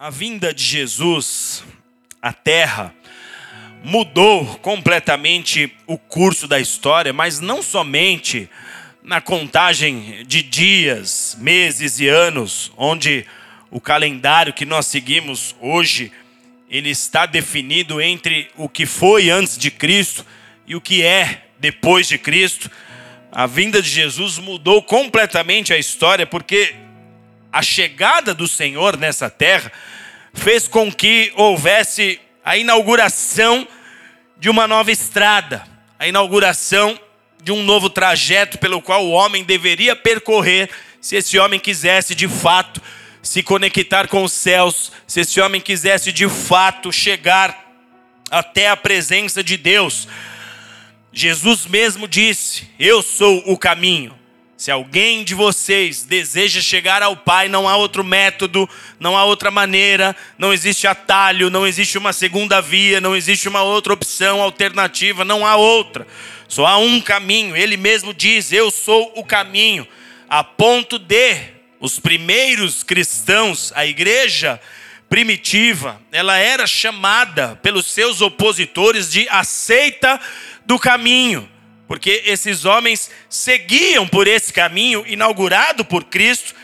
a vinda de Jesus à Terra mudou completamente o curso da história, mas não somente na contagem de dias, meses e anos, onde o calendário que nós seguimos hoje, ele está definido entre o que foi antes de Cristo e o que é depois de Cristo. A vinda de Jesus mudou completamente a história, porque a chegada do Senhor nessa terra fez com que houvesse a inauguração de uma nova estrada, a inauguração de um novo trajeto pelo qual o homem deveria percorrer se esse homem quisesse de fato se conectar com os céus, se esse homem quisesse de fato chegar até a presença de Deus. Jesus mesmo disse: Eu sou o caminho. Se alguém de vocês deseja chegar ao Pai, não há outro método, não há outra maneira, não existe atalho, não existe uma segunda via, não existe uma outra opção alternativa, não há outra. Só há um caminho. Ele mesmo diz: Eu sou o caminho. A ponto de os primeiros cristãos, a igreja primitiva, ela era chamada pelos seus opositores de aceita do caminho porque esses homens seguiam por esse caminho inaugurado por Cristo,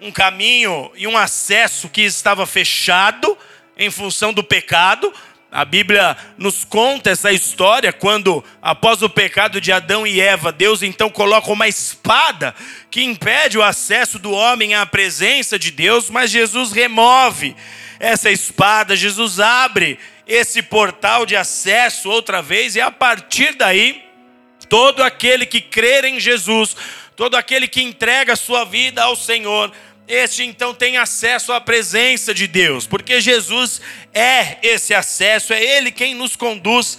um caminho e um acesso que estava fechado em função do pecado. A Bíblia nos conta essa história quando, após o pecado de Adão e Eva, Deus então coloca uma espada que impede o acesso do homem à presença de Deus, mas Jesus remove essa espada, Jesus abre esse portal de acesso outra vez, e a partir daí Todo aquele que crer em Jesus, todo aquele que entrega a sua vida ao Senhor, este então tem acesso à presença de Deus, porque Jesus é esse acesso, é Ele quem nos conduz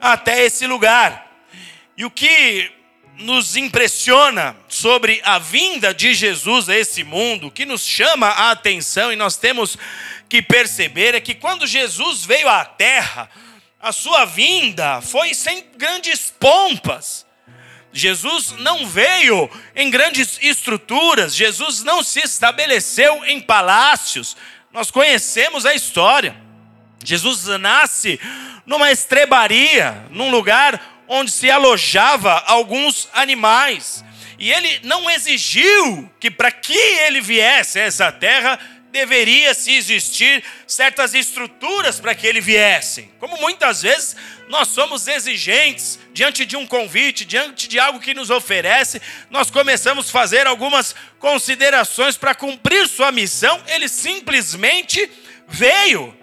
até esse lugar. E o que nos impressiona sobre a vinda de Jesus a esse mundo, o que nos chama a atenção e nós temos que perceber é que quando Jesus veio à terra, a sua vinda foi sem grandes pompas. Jesus não veio em grandes estruturas, Jesus não se estabeleceu em palácios. Nós conhecemos a história. Jesus nasce numa estrebaria, num lugar onde se alojava alguns animais. E ele não exigiu que para que ele viesse a essa terra deveria se existir certas estruturas para que ele viesse. Como muitas vezes nós somos exigentes diante de um convite, diante de algo que nos oferece, nós começamos a fazer algumas considerações para cumprir sua missão, ele simplesmente veio.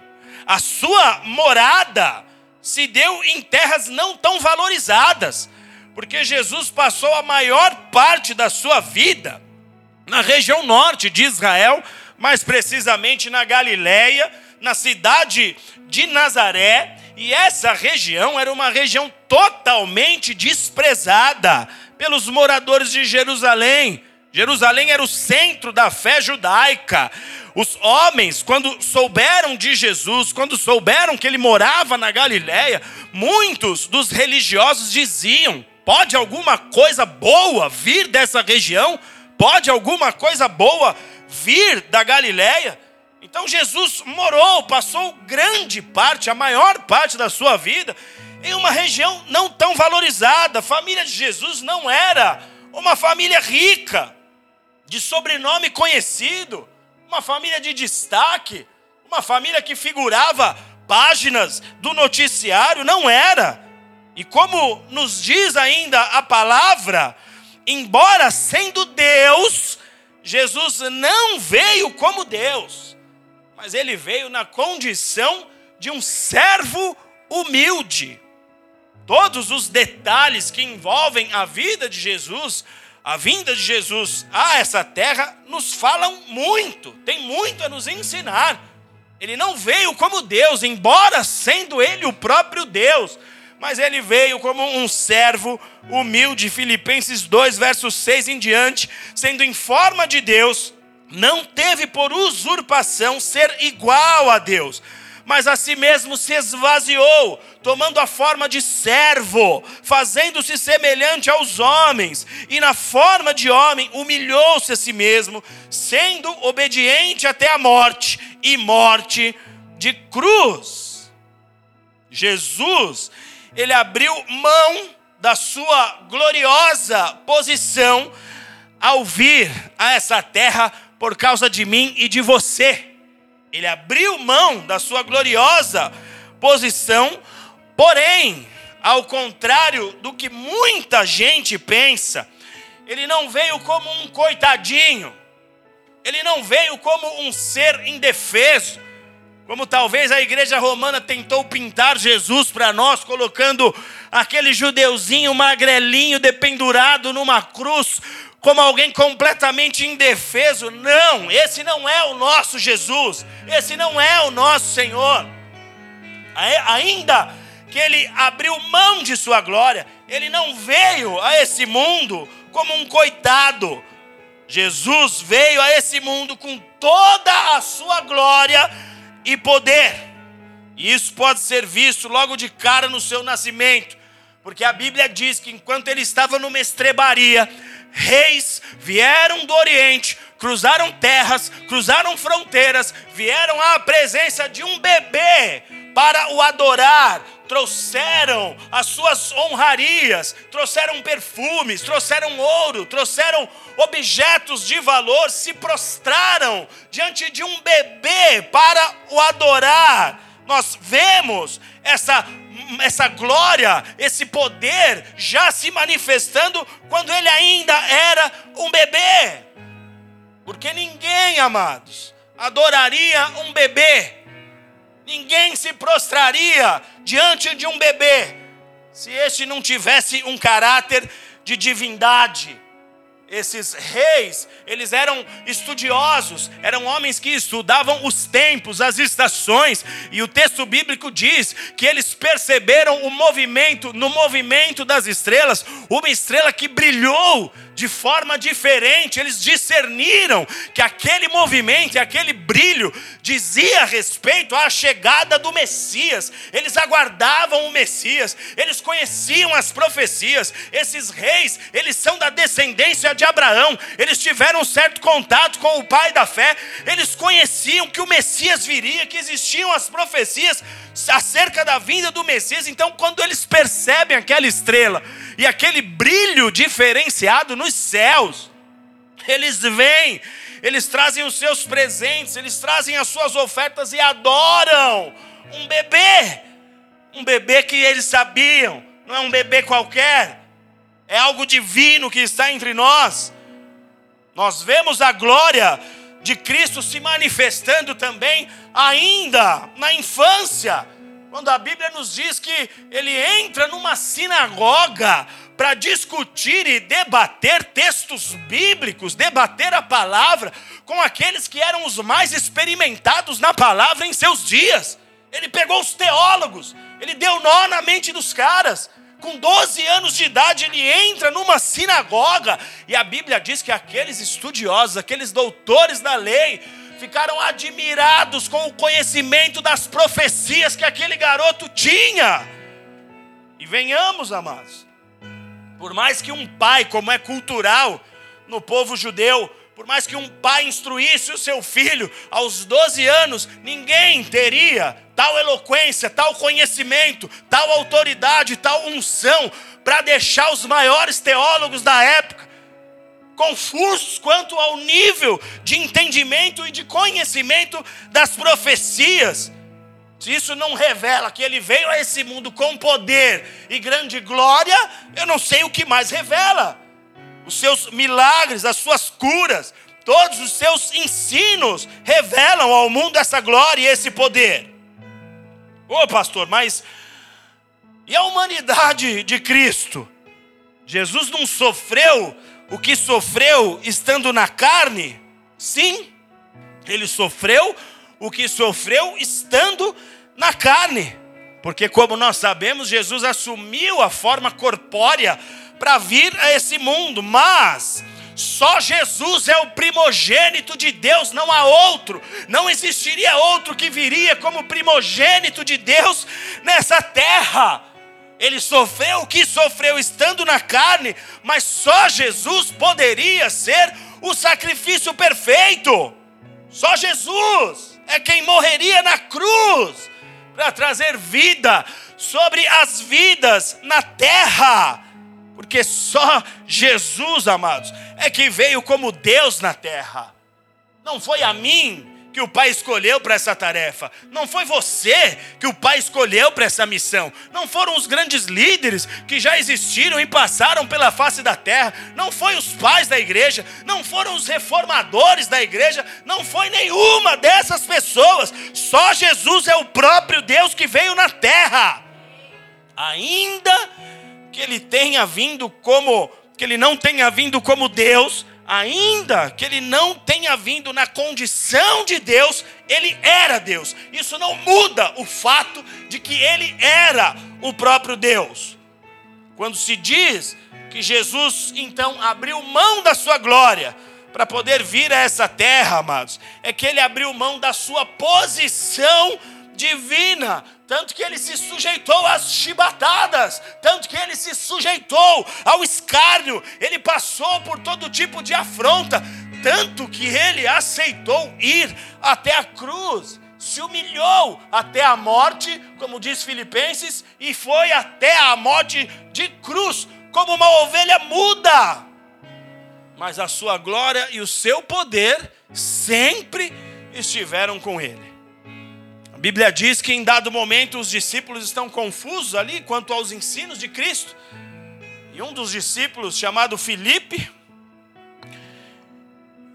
A sua morada se deu em terras não tão valorizadas, porque Jesus passou a maior parte da sua vida na região norte de Israel, mais precisamente na Galiléia, na cidade de Nazaré, e essa região era uma região totalmente desprezada pelos moradores de Jerusalém. Jerusalém era o centro da fé judaica. Os homens, quando souberam de Jesus, quando souberam que ele morava na Galiléia, muitos dos religiosos diziam: pode alguma coisa boa vir dessa região? Pode alguma coisa boa vir da Galiléia? Então Jesus morou, passou grande parte, a maior parte da sua vida em uma região não tão valorizada. A família de Jesus não era uma família rica, de sobrenome conhecido, uma família de destaque, uma família que figurava páginas do noticiário, não era. E como nos diz ainda a palavra, embora sendo Deus, Jesus não veio como Deus mas ele veio na condição de um servo humilde. Todos os detalhes que envolvem a vida de Jesus, a vinda de Jesus a essa terra, nos falam muito, tem muito a nos ensinar. Ele não veio como Deus, embora sendo ele o próprio Deus, mas ele veio como um servo humilde. Filipenses 2, versos 6 em diante, sendo em forma de Deus não teve por usurpação ser igual a Deus, mas a si mesmo se esvaziou, tomando a forma de servo, fazendo-se semelhante aos homens, e na forma de homem humilhou-se a si mesmo, sendo obediente até a morte e morte de cruz. Jesus, ele abriu mão da sua gloriosa posição ao vir a essa terra por causa de mim e de você. Ele abriu mão da sua gloriosa posição, porém, ao contrário do que muita gente pensa, ele não veio como um coitadinho, ele não veio como um ser indefeso, como talvez a igreja romana tentou pintar Jesus para nós, colocando aquele judeuzinho magrelinho dependurado numa cruz, como alguém completamente indefeso. Não, esse não é o nosso Jesus, esse não é o nosso Senhor. Ainda que ele abriu mão de sua glória, ele não veio a esse mundo como um coitado. Jesus veio a esse mundo com toda a sua glória e poder. E isso pode ser visto logo de cara no seu nascimento, porque a Bíblia diz que enquanto ele estava numa estrebaria, reis vieram do Oriente, cruzaram terras, cruzaram fronteiras, vieram à presença de um bebê para o adorar, trouxeram as suas honrarias, trouxeram perfumes, trouxeram ouro, trouxeram objetos de valor, se prostraram diante de um bebê para o adorar. Nós vemos essa essa glória, esse poder já se manifestando quando ele ainda era um bebê. Porque ninguém, amados, adoraria um bebê, ninguém se prostraria diante de um bebê, se este não tivesse um caráter de divindade. Esses reis, eles eram estudiosos, eram homens que estudavam os tempos, as estações, e o texto bíblico diz que eles perceberam o movimento, no movimento das estrelas, uma estrela que brilhou de forma diferente, eles discerniram que aquele movimento, aquele brilho dizia respeito à chegada do Messias. Eles aguardavam o Messias, eles conheciam as profecias. Esses reis, eles são da descendência de Abraão, eles tiveram um certo contato com o pai da fé, eles conheciam que o Messias viria, que existiam as profecias acerca da vinda do Messias. Então, quando eles percebem aquela estrela, e aquele brilho diferenciado nos céus. Eles vêm, eles trazem os seus presentes, eles trazem as suas ofertas e adoram um bebê. Um bebê que eles sabiam, não é um bebê qualquer, é algo divino que está entre nós. Nós vemos a glória de Cristo se manifestando também ainda na infância quando a Bíblia nos diz que ele entra numa sinagoga para discutir e debater textos bíblicos, debater a palavra com aqueles que eram os mais experimentados na palavra em seus dias. Ele pegou os teólogos, ele deu nó na mente dos caras. Com 12 anos de idade, ele entra numa sinagoga e a Bíblia diz que aqueles estudiosos, aqueles doutores da lei, ficaram admirados com o conhecimento das profecias que aquele garoto tinha. E venhamos, amados, por mais que um pai, como é cultural no povo judeu, por mais que um pai instruísse o seu filho aos 12 anos, ninguém teria tal eloquência, tal conhecimento, tal autoridade, tal unção para deixar os maiores teólogos da época confusos quanto ao nível de entendimento e de conhecimento das profecias. Se isso não revela que ele veio a esse mundo com poder e grande glória, eu não sei o que mais revela. Os seus milagres, as suas curas, todos os seus ensinos revelam ao mundo essa glória e esse poder. Ô pastor, mas e a humanidade de Cristo? Jesus não sofreu o que sofreu estando na carne? Sim, ele sofreu o que sofreu estando na carne. Porque, como nós sabemos, Jesus assumiu a forma corpórea para vir a esse mundo, mas Só Jesus é o primogênito de Deus, não há outro. Não existiria outro que viria como primogênito de Deus nessa terra. Ele sofreu o que sofreu estando na carne, mas só Jesus poderia ser o sacrifício perfeito. Só Jesus é quem morreria na cruz para trazer vida sobre as vidas na terra. Porque só Jesus, amados, é que veio como Deus na terra. Não foi a mim que o Pai escolheu para essa tarefa. Não foi você que o Pai escolheu para essa missão. Não foram os grandes líderes que já existiram e passaram pela face da terra. Não foi os pais da igreja. Não foram os reformadores da igreja. Não foi nenhuma dessas pessoas. Só Jesus é o próprio Deus que veio na terra. Ainda que ele tenha vindo como que ele não tenha vindo como Deus, ainda que ele não tenha vindo na condição de Deus, ele era Deus. Isso não muda o fato de que ele era o próprio Deus. Quando se diz que Jesus então abriu mão da sua glória para poder vir a essa terra, amados, é que ele abriu mão da sua posição divina, tanto que ele se sujeitou às chibatadas, tanto que ele se sujeitou ao escárnio, ele passou por todo tipo de afronta, tanto que ele aceitou ir até a cruz, se humilhou até a morte, como diz Filipenses, e foi até a morte de cruz, como uma ovelha muda. Mas a sua glória e o seu poder sempre estiveram com ele. Bíblia diz que em dado momento os discípulos estão confusos ali quanto aos ensinos de Cristo. E um dos discípulos, chamado Filipe,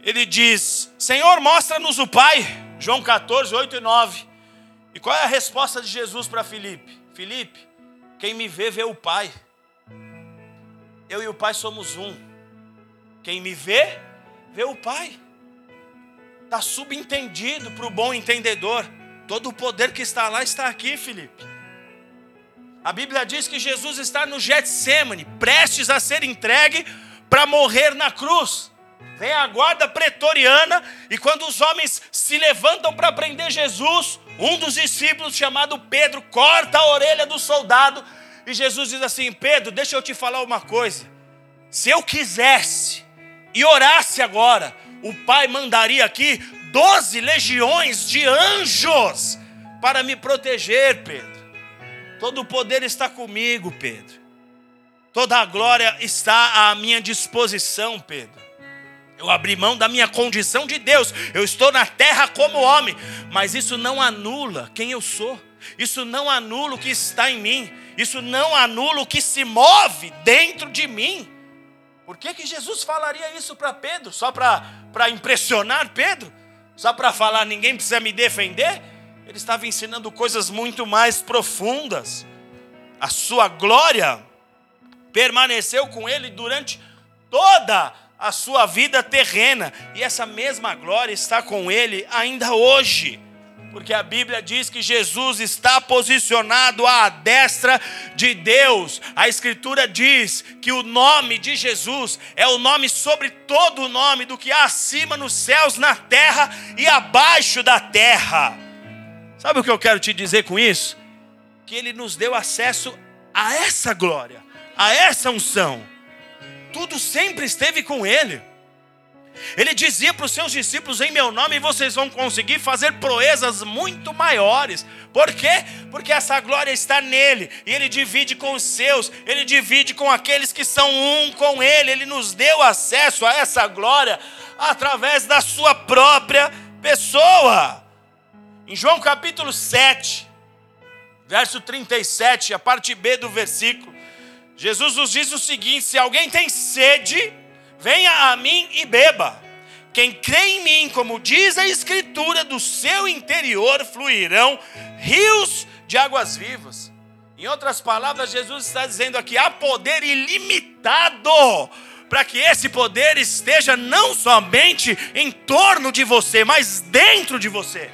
ele diz: Senhor, mostra-nos o Pai. João 14, 8 e 9. E qual é a resposta de Jesus para Filipe? Filipe, quem me vê, vê o Pai. Eu e o Pai somos um. Quem me vê, vê o Pai. Está subentendido para o bom entendedor. Todo o poder que está lá está aqui, Felipe. A Bíblia diz que Jesus está no Getsemane, prestes a ser entregue para morrer na cruz. Vem a guarda pretoriana e quando os homens se levantam para prender Jesus, um dos discípulos chamado Pedro corta a orelha do soldado e Jesus diz assim: "Pedro, deixa eu te falar uma coisa. Se eu quisesse e orasse agora, o Pai mandaria aqui doze legiões de anjos para me proteger, Pedro. Todo o poder está comigo, Pedro. Toda a glória está à minha disposição, Pedro. Eu abri mão da minha condição de Deus. Eu estou na terra como homem, mas isso não anula quem eu sou. Isso não anula o que está em mim. Isso não anula o que se move dentro de mim. Por que, que Jesus falaria isso para Pedro? Só para impressionar Pedro? Só para falar, ninguém precisa me defender? Ele estava ensinando coisas muito mais profundas. A sua glória permaneceu com ele durante toda a sua vida terrena, e essa mesma glória está com ele ainda hoje porque a Bíblia diz que Jesus está posicionado à destra de Deus. A Escritura diz que o nome de Jesus é o nome sobre todo o nome do que há acima nos céus, na terra e abaixo da terra. Sabe o que eu quero te dizer com isso? Que Ele nos deu acesso a essa glória, a essa unção. Tudo sempre esteve com Ele. Ele dizia para os seus discípulos: Em meu nome vocês vão conseguir fazer proezas muito maiores. Por quê? Porque essa glória está nele. E ele divide com os seus, ele divide com aqueles que são um com ele. Ele nos deu acesso a essa glória através da sua própria pessoa. Em João capítulo 7, verso 37, a parte B do versículo, Jesus nos diz o seguinte: Se alguém tem sede, Venha a mim e beba. Quem crê em mim, como diz a Escritura, do seu interior fluirão rios de águas vivas. Em outras palavras, Jesus está dizendo aqui: há poder ilimitado para que esse poder esteja não somente em torno de você, mas dentro de você.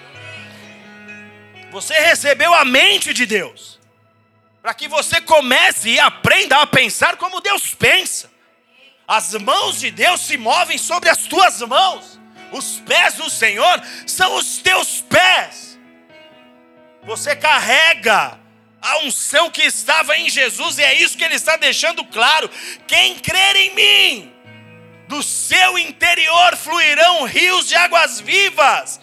Você recebeu a mente de Deus, para que você comece e aprenda a pensar como Deus pensa. As mãos de Deus se movem sobre as tuas mãos. Os pés do Senhor são os teus pés. Você carrega a unção que estava em Jesus, e é isso que ele está deixando claro. Quem crer em mim, do seu interior fluirão rios de águas vivas.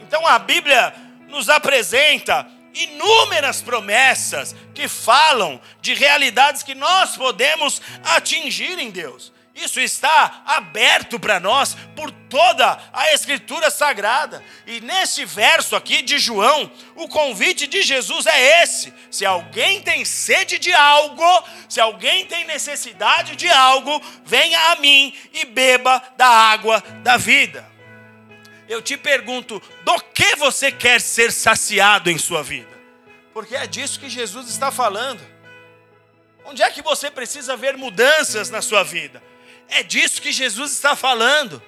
Então a Bíblia nos apresenta inúmeras promessas que falam de realidades que nós podemos atingir em Deus. Isso está aberto para nós por toda a Escritura Sagrada. E nesse verso aqui de João, o convite de Jesus é esse: se alguém tem sede de algo, se alguém tem necessidade de algo, venha a mim e beba da água da vida. Eu te pergunto, do que você quer ser saciado em sua vida? Porque é disso que Jesus está falando. Onde é que você precisa ver mudanças na sua vida? É disso que Jesus está falando.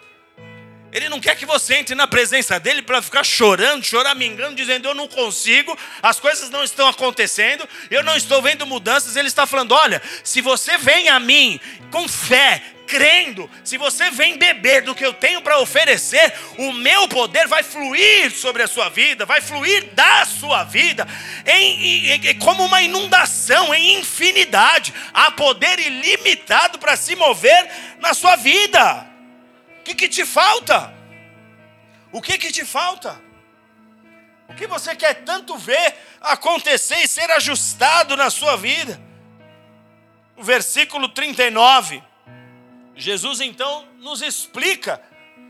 Ele não quer que você entre na presença dele para ficar chorando, choramingando, dizendo: Eu não consigo, as coisas não estão acontecendo, eu não estou vendo mudanças. Ele está falando: Olha, se você vem a mim com fé, crendo, se você vem beber do que eu tenho para oferecer, o meu poder vai fluir sobre a sua vida, vai fluir da sua vida, em, em, como uma inundação, em infinidade. Há poder ilimitado para se mover na sua vida. O que, que te falta? O que, que te falta? O que você quer tanto ver acontecer e ser ajustado na sua vida? O versículo 39, Jesus então nos explica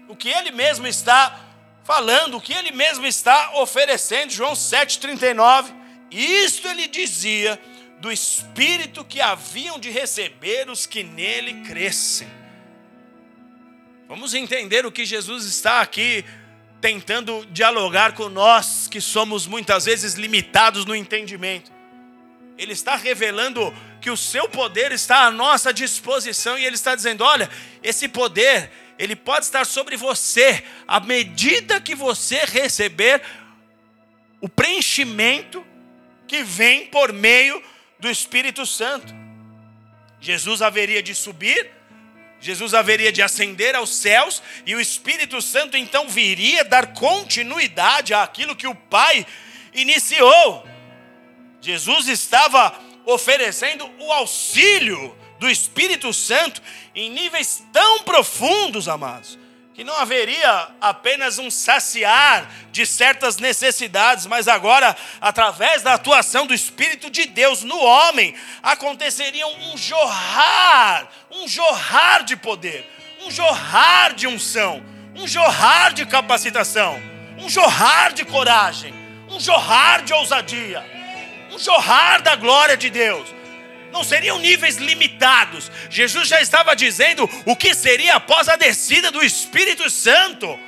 o que ele mesmo está falando, o que ele mesmo está oferecendo. João 7,39. Isto ele dizia do Espírito que haviam de receber os que nele crescem. Vamos entender o que Jesus está aqui tentando dialogar com nós, que somos muitas vezes limitados no entendimento. Ele está revelando que o seu poder está à nossa disposição e ele está dizendo: olha, esse poder, ele pode estar sobre você à medida que você receber o preenchimento que vem por meio do Espírito Santo. Jesus haveria de subir Jesus haveria de ascender aos céus e o Espírito Santo então viria dar continuidade àquilo que o Pai iniciou. Jesus estava oferecendo o auxílio do Espírito Santo em níveis tão profundos, amados, que não haveria apenas um saciar de certas necessidades, mas agora, através da atuação do Espírito de Deus no homem, aconteceria um jorrar, um jorrar de poder, um jorrar de unção, um jorrar de capacitação, um jorrar de coragem, um jorrar de ousadia, um jorrar da glória de Deus não seriam níveis limitados. Jesus já estava dizendo o que seria após a descida do Espírito Santo.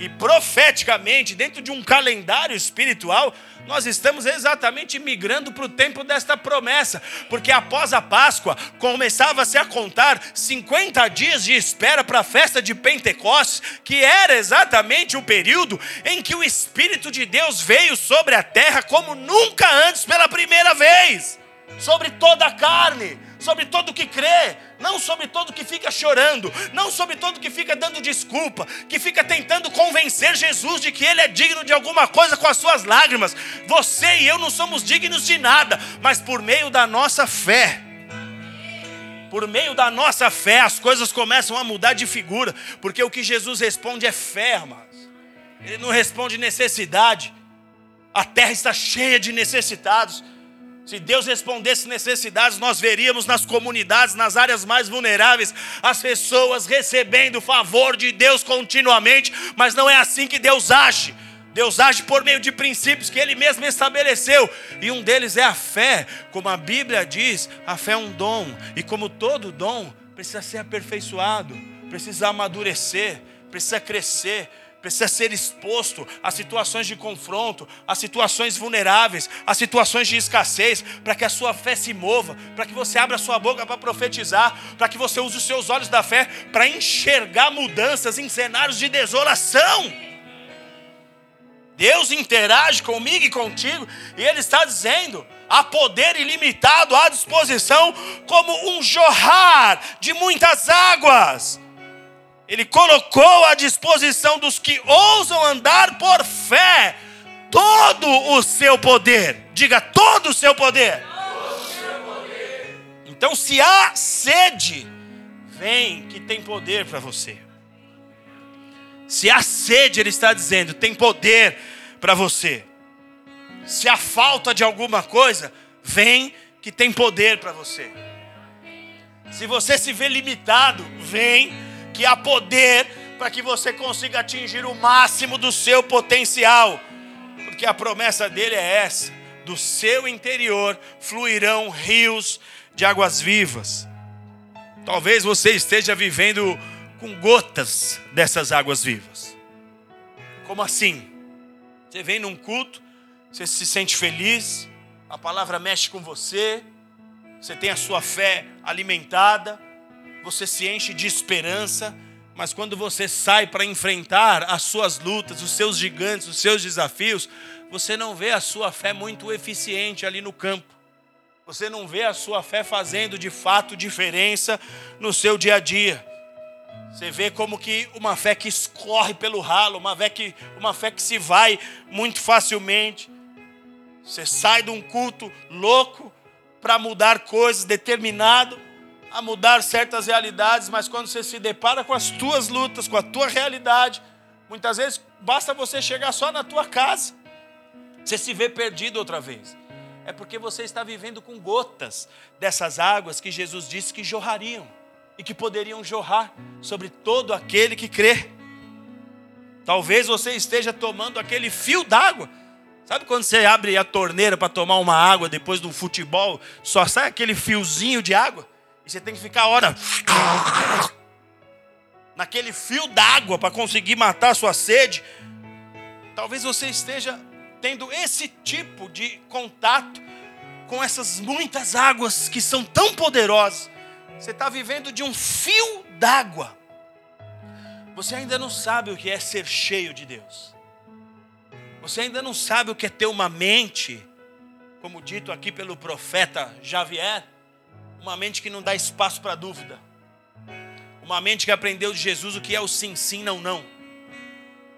E profeticamente, dentro de um calendário espiritual, nós estamos exatamente migrando para o tempo desta promessa, porque após a Páscoa começava-se a contar 50 dias de espera para a festa de Pentecostes, que era exatamente o período em que o Espírito de Deus veio sobre a terra como nunca antes pela primeira vez sobre toda a carne, sobre todo que crê, não sobre todo que fica chorando, não sobre todo que fica dando desculpa, que fica tentando convencer Jesus de que ele é digno de alguma coisa com as suas lágrimas. Você e eu não somos dignos de nada, mas por meio da nossa fé, por meio da nossa fé, as coisas começam a mudar de figura, porque o que Jesus responde é fé, amados. Ele não responde necessidade. A terra está cheia de necessitados. Se Deus respondesse necessidades, nós veríamos nas comunidades, nas áreas mais vulneráveis, as pessoas recebendo o favor de Deus continuamente, mas não é assim que Deus age. Deus age por meio de princípios que Ele mesmo estabeleceu, e um deles é a fé, como a Bíblia diz: a fé é um dom, e como todo dom, precisa ser aperfeiçoado, precisa amadurecer, precisa crescer, precisa ser exposto a situações de confronto, a situações vulneráveis, a situações de escassez, para que a sua fé se mova, para que você abra sua boca para profetizar, para que você use os seus olhos da fé para enxergar mudanças em cenários de desolação. Deus interage comigo e contigo, e Ele está dizendo: há poder ilimitado à disposição, como um jorrar de muitas águas. Ele colocou à disposição dos que ousam andar por fé todo o seu poder. Diga todo o seu poder. Então, se há sede, vem que tem poder para você. Se há sede, ele está dizendo, tem poder para você. Se há falta de alguma coisa, vem que tem poder para você. Se você se vê limitado, vem que há poder para que você consiga atingir o máximo do seu potencial. Porque a promessa dele é essa: do seu interior fluirão rios de águas vivas. Talvez você esteja vivendo com gotas dessas águas vivas. Como assim? Você vem num culto, você se sente feliz, a palavra mexe com você, você tem a sua fé alimentada, você se enche de esperança, mas quando você sai para enfrentar as suas lutas, os seus gigantes, os seus desafios, você não vê a sua fé muito eficiente ali no campo. Você não vê a sua fé fazendo de fato diferença no seu dia a dia. Você vê como que uma fé que escorre pelo ralo, uma fé que, uma fé que se vai muito facilmente. Você sai de um culto louco para mudar coisas, determinado a mudar certas realidades, mas quando você se depara com as tuas lutas, com a tua realidade, muitas vezes basta você chegar só na tua casa, você se vê perdido outra vez. É porque você está vivendo com gotas dessas águas que Jesus disse que jorrariam e que poderiam jorrar sobre todo aquele que crê. Talvez você esteja tomando aquele fio d'água. Sabe quando você abre a torneira para tomar uma água depois do futebol, só sai aquele fiozinho de água? E você tem que ficar a hora naquele fio d'água para conseguir matar a sua sede. Talvez você esteja tendo esse tipo de contato com essas muitas águas que são tão poderosas você está vivendo de um fio d'água. Você ainda não sabe o que é ser cheio de Deus. Você ainda não sabe o que é ter uma mente, como dito aqui pelo profeta Javier, uma mente que não dá espaço para dúvida. Uma mente que aprendeu de Jesus o que é o sim, sim, não, não.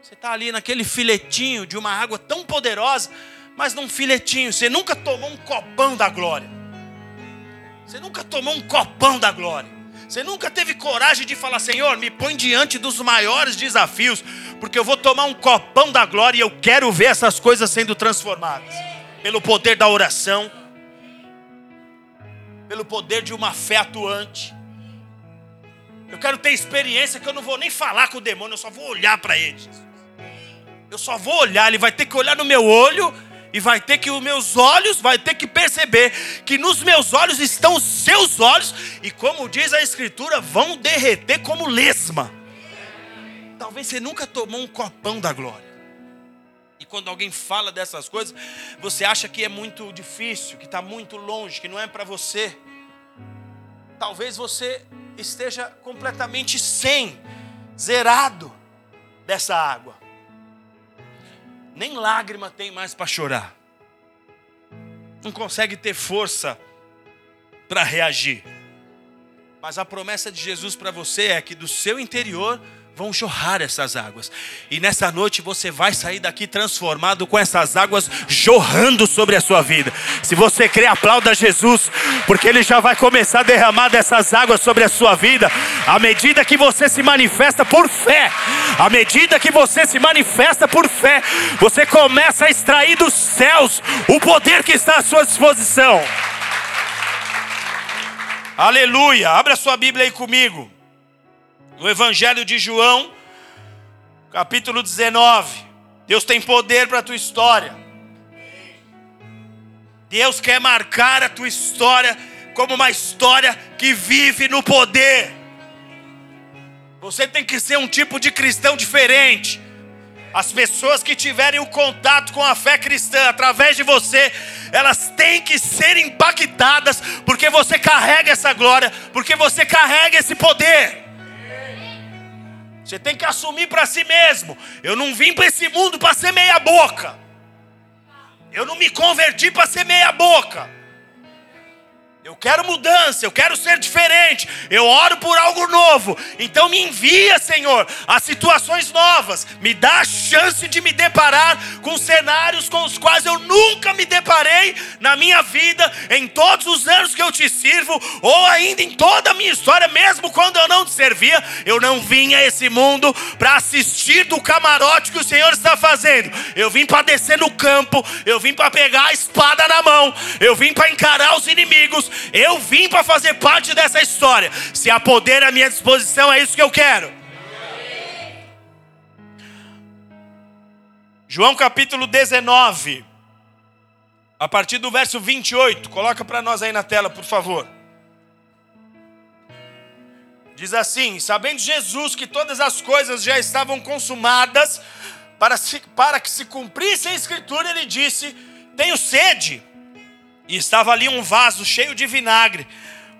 Você está ali naquele filetinho de uma água tão poderosa, mas num filetinho, você nunca tomou um copão da glória. Você nunca tomou um copão da glória. Você nunca teve coragem de falar, Senhor, me põe diante dos maiores desafios, porque eu vou tomar um copão da glória e eu quero ver essas coisas sendo transformadas. Pelo poder da oração, pelo poder de uma fé atuante. Eu quero ter experiência que eu não vou nem falar com o demônio, eu só vou olhar para ele. Eu só vou olhar, ele vai ter que olhar no meu olho e vai ter que os meus olhos, vai ter que perceber que nos meus olhos estão os seus olhos, e como diz a Escritura, vão derreter como lesma. Talvez você nunca tomou um copão da glória. E quando alguém fala dessas coisas, você acha que é muito difícil, que está muito longe, que não é para você. Talvez você esteja completamente sem, zerado dessa água nem lágrima tem mais para chorar. Não consegue ter força para reagir. Mas a promessa de Jesus para você é que do seu interior vão jorrar essas águas. E nessa noite você vai sair daqui transformado com essas águas jorrando sobre a sua vida. Se você crê, aplauda Jesus, porque ele já vai começar a derramar dessas águas sobre a sua vida, à medida que você se manifesta por fé. À medida que você se manifesta por fé, você começa a extrair dos céus o poder que está à sua disposição. Aleluia! Abra sua Bíblia aí comigo no Evangelho de João, capítulo 19. Deus tem poder para a tua história. Deus quer marcar a tua história como uma história que vive no poder. Você tem que ser um tipo de cristão diferente. As pessoas que tiverem o contato com a fé cristã através de você, elas têm que ser impactadas, porque você carrega essa glória, porque você carrega esse poder. Você tem que assumir para si mesmo. Eu não vim para esse mundo para ser meia boca. Eu não me converti para ser meia boca. Eu quero mudança, eu quero ser diferente. Eu oro por algo novo. Então me envia, Senhor, a situações novas. Me dá a chance de me deparar com cenários com os quais eu nunca me deparei na minha vida, em todos os anos que eu te sirvo, ou ainda em toda a minha história, mesmo quando eu não te servia. Eu não vim a esse mundo para assistir do camarote que o Senhor está fazendo. Eu vim para descer no campo, eu vim para pegar a espada na mão, eu vim para encarar os inimigos eu vim para fazer parte dessa história. Se há poder à minha disposição, é isso que eu quero. João capítulo 19, a partir do verso 28, coloca para nós aí na tela, por favor. Diz assim: Sabendo Jesus que todas as coisas já estavam consumadas, para, se, para que se cumprisse a Escritura, ele disse: Tenho sede. E estava ali um vaso cheio de vinagre.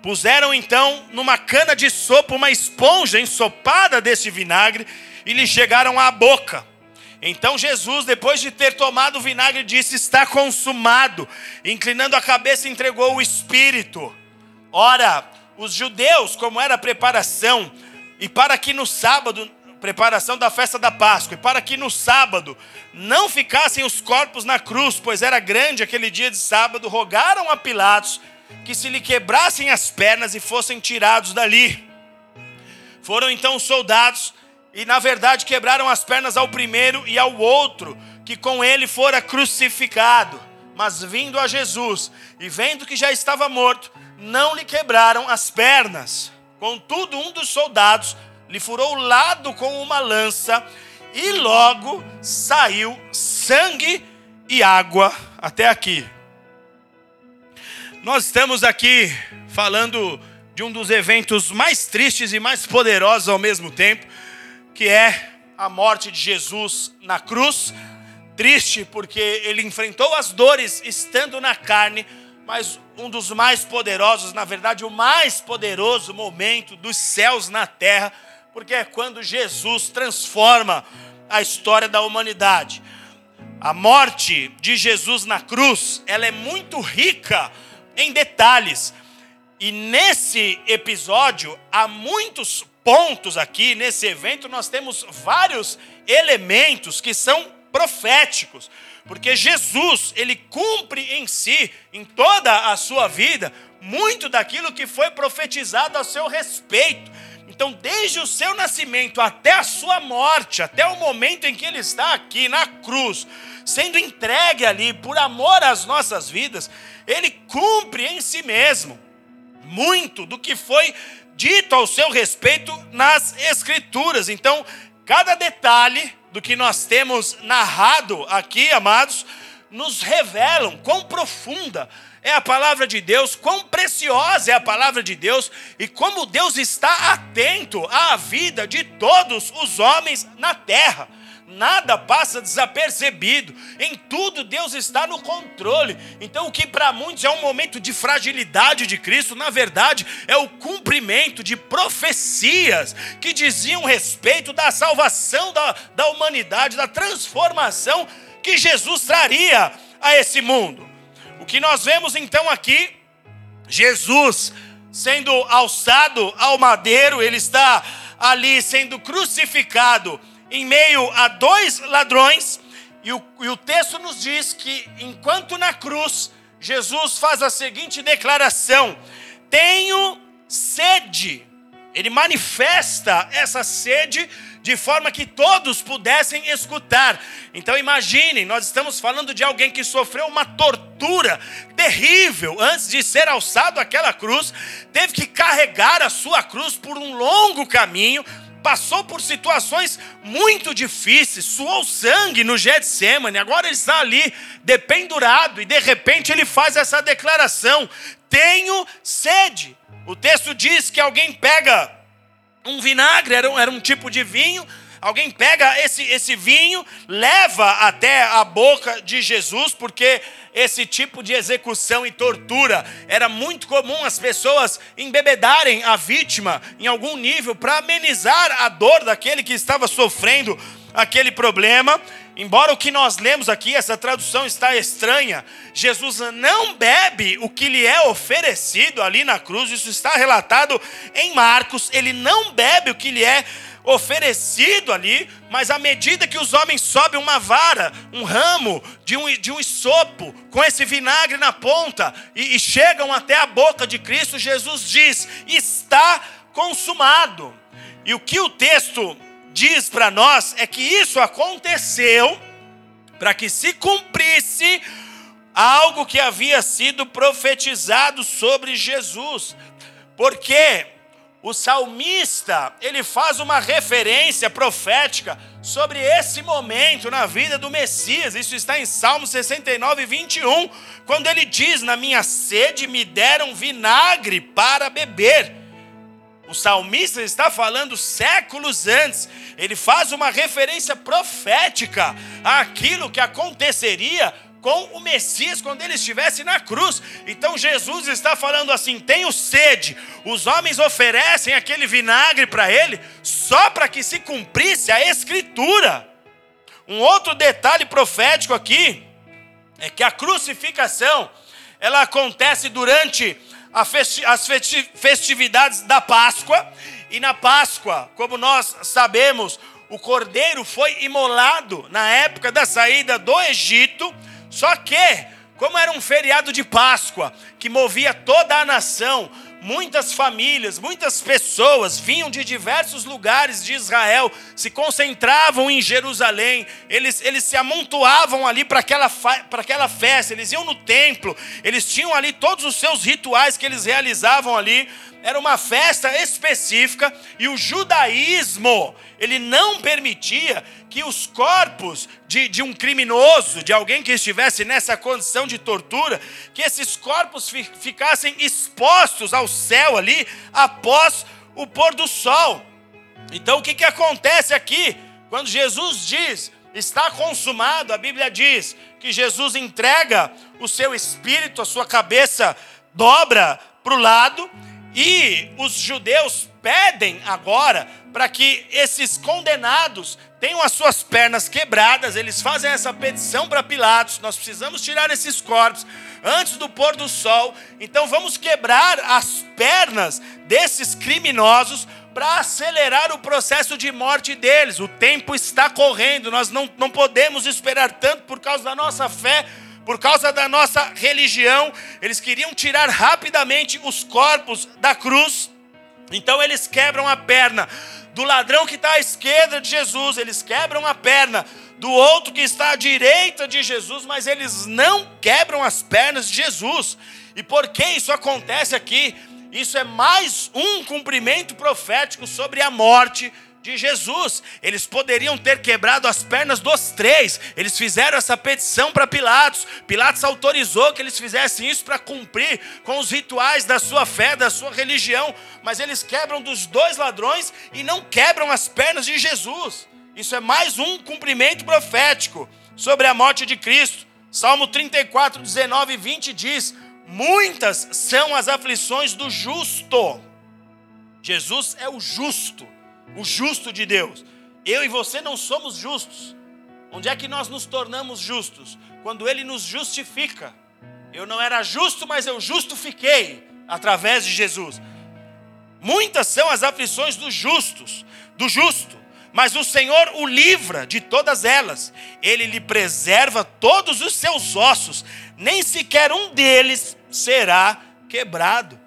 Puseram então numa cana de sopa uma esponja ensopada desse vinagre e lhe chegaram à boca. Então Jesus, depois de ter tomado o vinagre, disse: Está consumado. Inclinando a cabeça, entregou o espírito. Ora, os judeus, como era a preparação, e para que no sábado preparação da festa da Páscoa, e para que no sábado não ficassem os corpos na cruz, pois era grande aquele dia de sábado, rogaram a Pilatos que se lhe quebrassem as pernas e fossem tirados dali. Foram então os soldados e, na verdade, quebraram as pernas ao primeiro e ao outro, que com ele fora crucificado. Mas vindo a Jesus e vendo que já estava morto, não lhe quebraram as pernas. Contudo, um dos soldados lhe furou o lado com uma lança, e logo saiu sangue e água até aqui. Nós estamos aqui falando de um dos eventos mais tristes e mais poderosos ao mesmo tempo, que é a morte de Jesus na cruz. Triste porque ele enfrentou as dores estando na carne, mas um dos mais poderosos, na verdade, o mais poderoso momento dos céus na terra porque é quando Jesus transforma a história da humanidade. A morte de Jesus na cruz, ela é muito rica em detalhes. E nesse episódio há muitos pontos aqui, nesse evento nós temos vários elementos que são proféticos, porque Jesus, ele cumpre em si, em toda a sua vida, muito daquilo que foi profetizado a seu respeito. Então, desde o seu nascimento até a sua morte, até o momento em que ele está aqui na cruz, sendo entregue ali por amor às nossas vidas, ele cumpre em si mesmo muito do que foi dito ao seu respeito nas Escrituras. Então, cada detalhe do que nós temos narrado aqui, amados, nos revelam quão profunda é a palavra de Deus, quão preciosa é a palavra de Deus e como Deus está atento à vida de todos os homens na terra. Nada passa desapercebido, em tudo Deus está no controle. Então, o que para muitos é um momento de fragilidade de Cristo, na verdade é o cumprimento de profecias que diziam respeito da salvação da, da humanidade, da transformação que Jesus traria a esse mundo que nós vemos então aqui, Jesus sendo alçado ao madeiro, ele está ali sendo crucificado em meio a dois ladrões, e o, e o texto nos diz que enquanto na cruz, Jesus faz a seguinte declaração: Tenho sede. Ele manifesta essa sede de forma que todos pudessem escutar. Então imaginem, nós estamos falando de alguém que sofreu uma tortura terrível antes de ser alçado àquela cruz, teve que carregar a sua cruz por um longo caminho, passou por situações muito difíceis, suou sangue no Getsemane, agora ele está ali dependurado e de repente ele faz essa declaração: "Tenho sede". O texto diz que alguém pega um vinagre, era um, era um tipo de vinho, Alguém pega esse, esse vinho, leva até a boca de Jesus, porque esse tipo de execução e tortura era muito comum as pessoas embebedarem a vítima em algum nível para amenizar a dor daquele que estava sofrendo aquele problema. Embora o que nós lemos aqui, essa tradução está estranha, Jesus não bebe o que lhe é oferecido ali na cruz, isso está relatado em Marcos, ele não bebe o que lhe é oferecido ali, mas à medida que os homens sobem uma vara, um ramo de um, de um isopo, com esse vinagre na ponta, e, e chegam até a boca de Cristo, Jesus diz: está consumado. E o que o texto diz para nós é que isso aconteceu para que se cumprisse algo que havia sido profetizado sobre Jesus. Porque o salmista, ele faz uma referência profética sobre esse momento na vida do Messias. Isso está em Salmo 69, 21, quando ele diz: Na minha sede me deram vinagre para beber. O salmista está falando séculos antes, ele faz uma referência profética àquilo que aconteceria com o Messias quando ele estivesse na cruz. Então Jesus está falando assim: tenho sede. Os homens oferecem aquele vinagre para ele só para que se cumprisse a Escritura. Um outro detalhe profético aqui é que a crucificação ela acontece durante as festividades da Páscoa. E na Páscoa, como nós sabemos, o cordeiro foi imolado na época da saída do Egito. Só que, como era um feriado de Páscoa que movia toda a nação, muitas famílias, muitas pessoas vinham de diversos lugares de Israel, se concentravam em Jerusalém, eles, eles se amontoavam ali para aquela, aquela festa, eles iam no templo, eles tinham ali todos os seus rituais que eles realizavam ali era uma festa específica e o judaísmo, ele não permitia que os corpos de, de um criminoso, de alguém que estivesse nessa condição de tortura, que esses corpos fi, ficassem expostos ao céu ali após o pôr do sol. Então o que, que acontece aqui? Quando Jesus diz, está consumado, a Bíblia diz que Jesus entrega o seu espírito, a sua cabeça dobra para o lado e os judeus pedem agora para que esses condenados tenham as suas pernas quebradas, eles fazem essa petição para Pilatos: nós precisamos tirar esses corpos antes do pôr do sol, então vamos quebrar as pernas desses criminosos para acelerar o processo de morte deles. O tempo está correndo, nós não, não podemos esperar tanto por causa da nossa fé por causa da nossa religião, eles queriam tirar rapidamente os corpos da cruz. Então eles quebram a perna do ladrão que está à esquerda de Jesus, eles quebram a perna do outro que está à direita de Jesus, mas eles não quebram as pernas de Jesus. E por que isso acontece aqui? Isso é mais um cumprimento profético sobre a morte de Jesus. Eles poderiam ter quebrado as pernas dos três. Eles fizeram essa petição para Pilatos. Pilatos autorizou que eles fizessem isso para cumprir com os rituais da sua fé, da sua religião. Mas eles quebram dos dois ladrões e não quebram as pernas de Jesus. Isso é mais um cumprimento profético sobre a morte de Cristo. Salmo 34, 19 e 20 diz: Muitas são as aflições do justo. Jesus é o justo o justo de Deus. Eu e você não somos justos. Onde é que nós nos tornamos justos? Quando Ele nos justifica. Eu não era justo, mas eu justifiquei através de Jesus. Muitas são as aflições dos justos, do justo, mas o Senhor o livra de todas elas. Ele lhe preserva todos os seus ossos, nem sequer um deles será quebrado.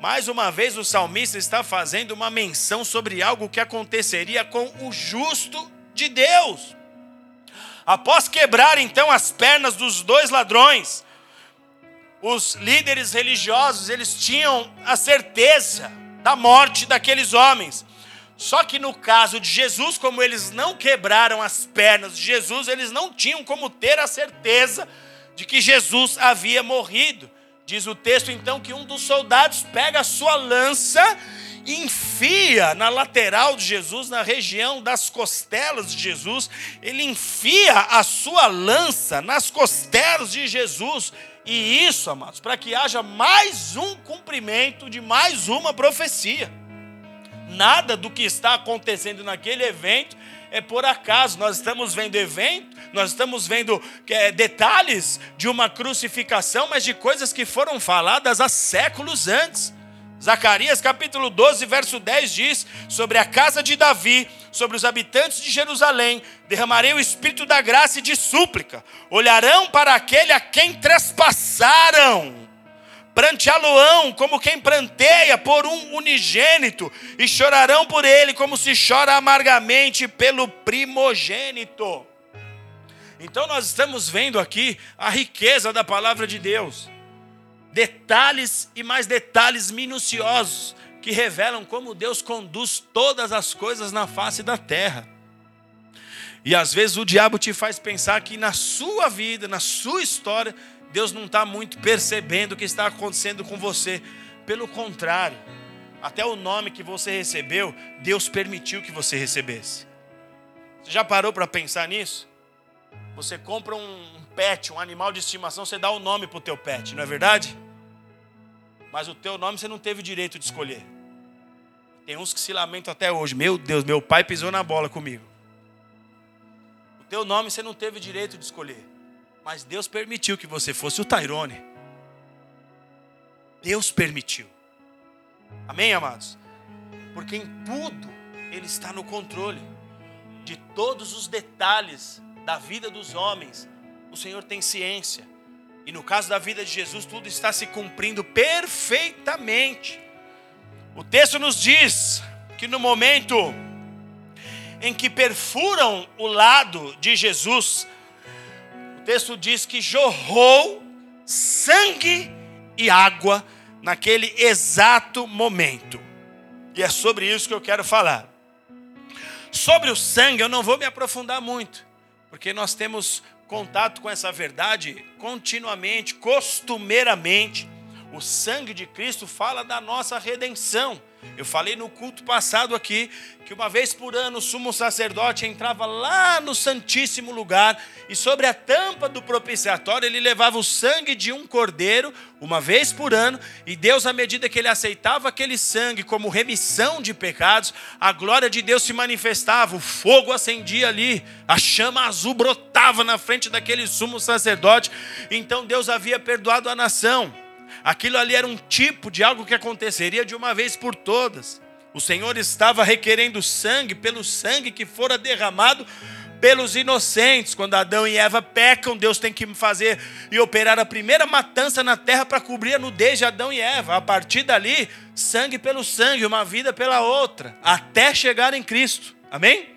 Mais uma vez, o salmista está fazendo uma menção sobre algo que aconteceria com o justo de Deus. Após quebrar então as pernas dos dois ladrões, os líderes religiosos, eles tinham a certeza da morte daqueles homens. Só que no caso de Jesus, como eles não quebraram as pernas de Jesus, eles não tinham como ter a certeza de que Jesus havia morrido. Diz o texto então que um dos soldados pega a sua lança enfia na lateral de Jesus, na região das costelas de Jesus, ele enfia a sua lança nas costelas de Jesus. E isso, amados, para que haja mais um cumprimento de mais uma profecia. Nada do que está acontecendo naquele evento é por acaso. Nós estamos vendo evento, nós estamos vendo é, detalhes de uma crucificação, mas de coisas que foram faladas há séculos antes. Zacarias capítulo 12, verso 10 diz: Sobre a casa de Davi, sobre os habitantes de Jerusalém, derramarei o espírito da graça e de súplica. Olharão para aquele a quem trespassaram pranteá-lo-ão como quem pranteia por um unigênito, e chorarão por ele como se chora amargamente pelo primogênito. Então nós estamos vendo aqui a riqueza da palavra de Deus. Detalhes e mais detalhes minuciosos que revelam como Deus conduz todas as coisas na face da terra. E às vezes o diabo te faz pensar que na sua vida, na sua história, Deus não está muito percebendo o que está acontecendo com você. Pelo contrário, até o nome que você recebeu, Deus permitiu que você recebesse. Você já parou para pensar nisso? Você compra um pet, um animal de estimação, você dá o um nome para o teu pet, não é verdade? Mas o teu nome você não teve direito de escolher. Tem uns que se lamentam até hoje. Meu Deus, meu pai pisou na bola comigo. O teu nome você não teve direito de escolher. Mas Deus permitiu que você fosse o Tairone. Deus permitiu. Amém, amados? Porque em tudo Ele está no controle. De todos os detalhes da vida dos homens, o Senhor tem ciência. E no caso da vida de Jesus, tudo está se cumprindo perfeitamente. O texto nos diz que no momento em que perfuram o lado de Jesus, texto diz que jorrou sangue e água naquele exato momento. E é sobre isso que eu quero falar. Sobre o sangue, eu não vou me aprofundar muito, porque nós temos contato com essa verdade continuamente, costumeiramente. O sangue de Cristo fala da nossa redenção. Eu falei no culto passado aqui que uma vez por ano o sumo sacerdote entrava lá no Santíssimo Lugar e sobre a tampa do propiciatório ele levava o sangue de um cordeiro uma vez por ano e Deus, à medida que ele aceitava aquele sangue como remissão de pecados, a glória de Deus se manifestava, o fogo acendia ali, a chama azul brotava na frente daquele sumo sacerdote. Então Deus havia perdoado a nação. Aquilo ali era um tipo de algo que aconteceria de uma vez por todas. O Senhor estava requerendo sangue pelo sangue que fora derramado pelos inocentes. Quando Adão e Eva pecam, Deus tem que fazer e operar a primeira matança na terra para cobrir a nudez de Adão e Eva. A partir dali, sangue pelo sangue, uma vida pela outra, até chegar em Cristo. Amém?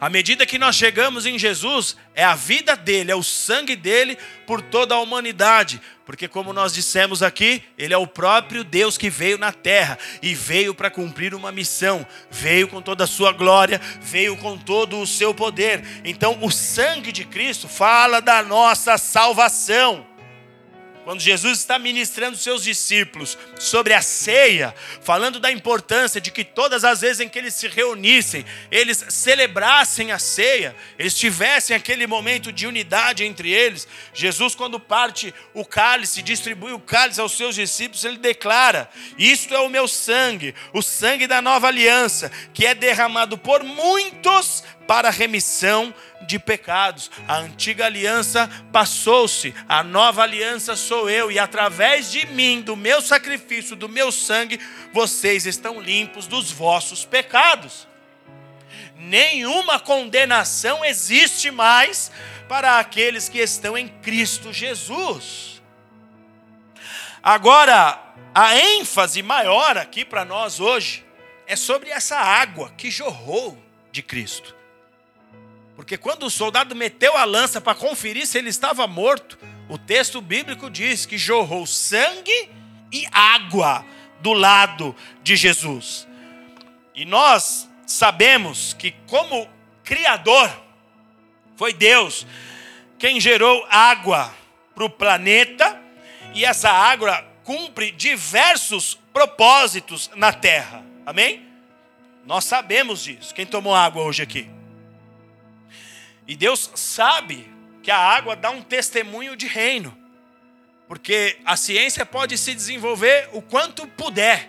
À medida que nós chegamos em Jesus, é a vida dele, é o sangue dele por toda a humanidade. Porque, como nós dissemos aqui, ele é o próprio Deus que veio na terra e veio para cumprir uma missão, veio com toda a sua glória, veio com todo o seu poder. Então, o sangue de Cristo fala da nossa salvação. Quando Jesus está ministrando seus discípulos sobre a ceia, falando da importância de que todas as vezes em que eles se reunissem, eles celebrassem a ceia, eles tivessem aquele momento de unidade entre eles. Jesus, quando parte o cálice, distribui o cálice aos seus discípulos, ele declara: Isto é o meu sangue, o sangue da nova aliança, que é derramado por muitos para a remissão de pecados. A antiga aliança passou-se, a nova aliança sou eu, e através de mim, do meu sacrifício, do meu sangue, vocês estão limpos dos vossos pecados. Nenhuma condenação existe mais para aqueles que estão em Cristo Jesus. Agora, a ênfase maior aqui para nós hoje é sobre essa água que jorrou de Cristo. Porque quando o soldado meteu a lança para conferir se ele estava morto, o texto bíblico diz que jorrou sangue e água do lado de Jesus. E nós sabemos que, como Criador, foi Deus quem gerou água para o planeta, e essa água cumpre diversos propósitos na terra. Amém? Nós sabemos disso. Quem tomou água hoje aqui? E Deus sabe que a água dá um testemunho de reino. Porque a ciência pode se desenvolver o quanto puder.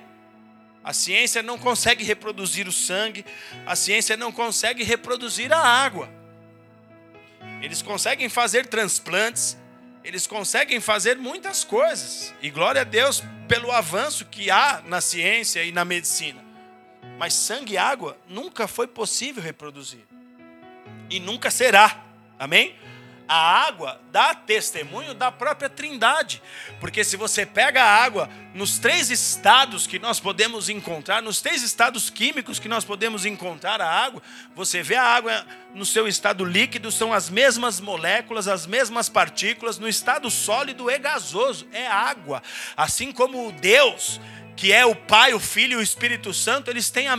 A ciência não consegue reproduzir o sangue, a ciência não consegue reproduzir a água. Eles conseguem fazer transplantes, eles conseguem fazer muitas coisas. E glória a Deus pelo avanço que há na ciência e na medicina. Mas sangue e água nunca foi possível reproduzir. E nunca será. Amém? A água dá testemunho da própria Trindade. Porque se você pega a água nos três estados que nós podemos encontrar, nos três estados químicos que nós podemos encontrar a água, você vê a água no seu estado líquido, são as mesmas moléculas, as mesmas partículas, no estado sólido e gasoso, é água. Assim como Deus que é o Pai, o Filho e o Espírito Santo, eles têm a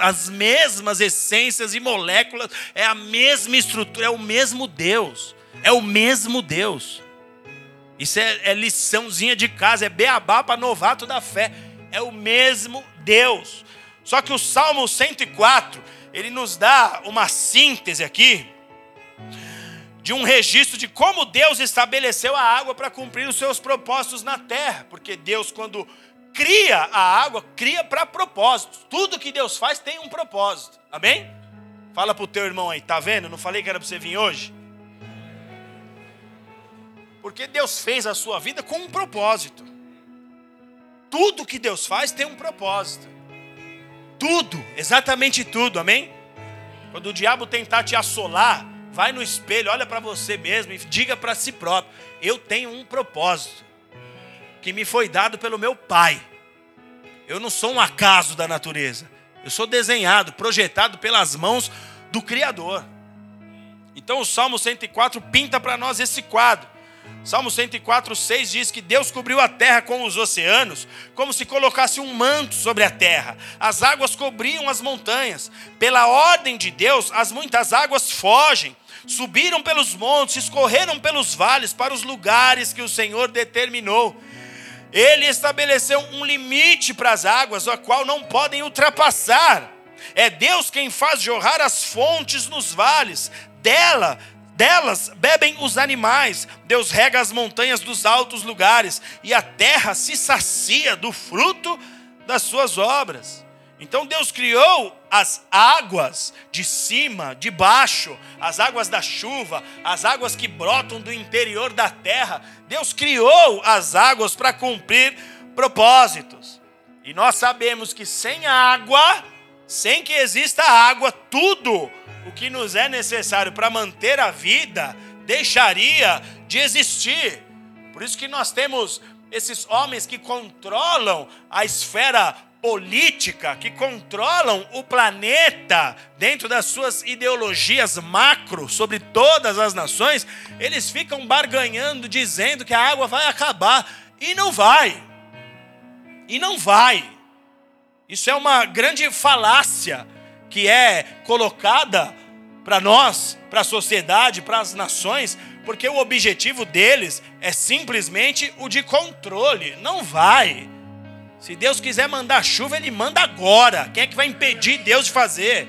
as mesmas essências e moléculas, é a mesma estrutura, é o mesmo Deus. É o mesmo Deus. Isso é, é liçãozinha de casa, é beabá para novato da fé. É o mesmo Deus. Só que o Salmo 104, ele nos dá uma síntese aqui de um registro de como Deus estabeleceu a água para cumprir os seus propósitos na terra. Porque Deus, quando cria a água, cria para propósitos. Tudo que Deus faz tem um propósito. Amém? Fala para o teu irmão aí, tá vendo? Não falei que era para você vir hoje? Porque Deus fez a sua vida com um propósito. Tudo que Deus faz tem um propósito. Tudo, exatamente tudo, amém? Quando o diabo tentar te assolar, vai no espelho, olha para você mesmo e diga para si próprio: eu tenho um propósito que me foi dado pelo meu Pai. Eu não sou um acaso da natureza. Eu sou desenhado, projetado pelas mãos do Criador. Então o Salmo 104 pinta para nós esse quadro. Salmo 104, 6 diz que Deus cobriu a terra com os oceanos, como se colocasse um manto sobre a terra. As águas cobriam as montanhas. Pela ordem de Deus, as muitas águas fogem. Subiram pelos montes, escorreram pelos vales para os lugares que o Senhor determinou. Ele estabeleceu um limite para as águas, a qual não podem ultrapassar. É Deus quem faz jorrar as fontes nos vales. Dela, delas bebem os animais. Deus rega as montanhas dos altos lugares e a terra se sacia do fruto das suas obras. Então Deus criou as águas de cima, de baixo, as águas da chuva, as águas que brotam do interior da terra. Deus criou as águas para cumprir propósitos. E nós sabemos que sem água, sem que exista água, tudo o que nos é necessário para manter a vida deixaria de existir. Por isso que nós temos esses homens que controlam a esfera política que controlam o planeta dentro das suas ideologias macro sobre todas as nações, eles ficam barganhando, dizendo que a água vai acabar. E não vai. E não vai. Isso é uma grande falácia que é colocada para nós, para a sociedade, para as nações, porque o objetivo deles é simplesmente o de controle. Não vai. Se Deus quiser mandar chuva, Ele manda agora. Quem é que vai impedir Deus de fazer?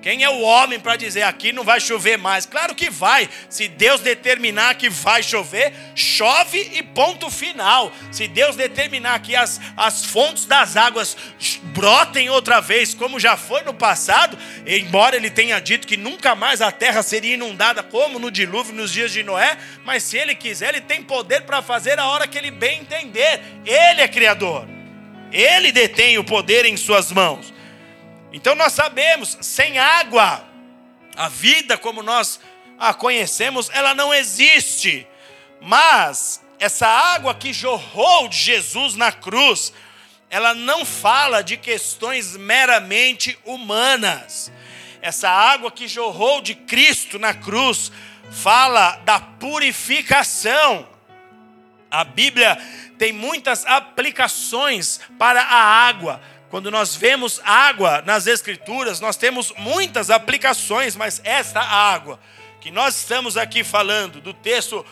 Quem é o homem para dizer aqui não vai chover mais? Claro que vai. Se Deus determinar que vai chover, chove e ponto final. Se Deus determinar que as, as fontes das águas brotem outra vez, como já foi no passado, embora ele tenha dito que nunca mais a terra seria inundada como no dilúvio nos dias de Noé, mas se ele quiser, ele tem poder para fazer a hora que ele bem entender. Ele é criador. Ele detém o poder em suas mãos. Então nós sabemos, sem água, a vida como nós a conhecemos, ela não existe. Mas essa água que jorrou de Jesus na cruz, ela não fala de questões meramente humanas. Essa água que jorrou de Cristo na cruz fala da purificação. A Bíblia tem muitas aplicações para a água. Quando nós vemos água nas Escrituras, nós temos muitas aplicações, mas esta água que nós estamos aqui falando, do texto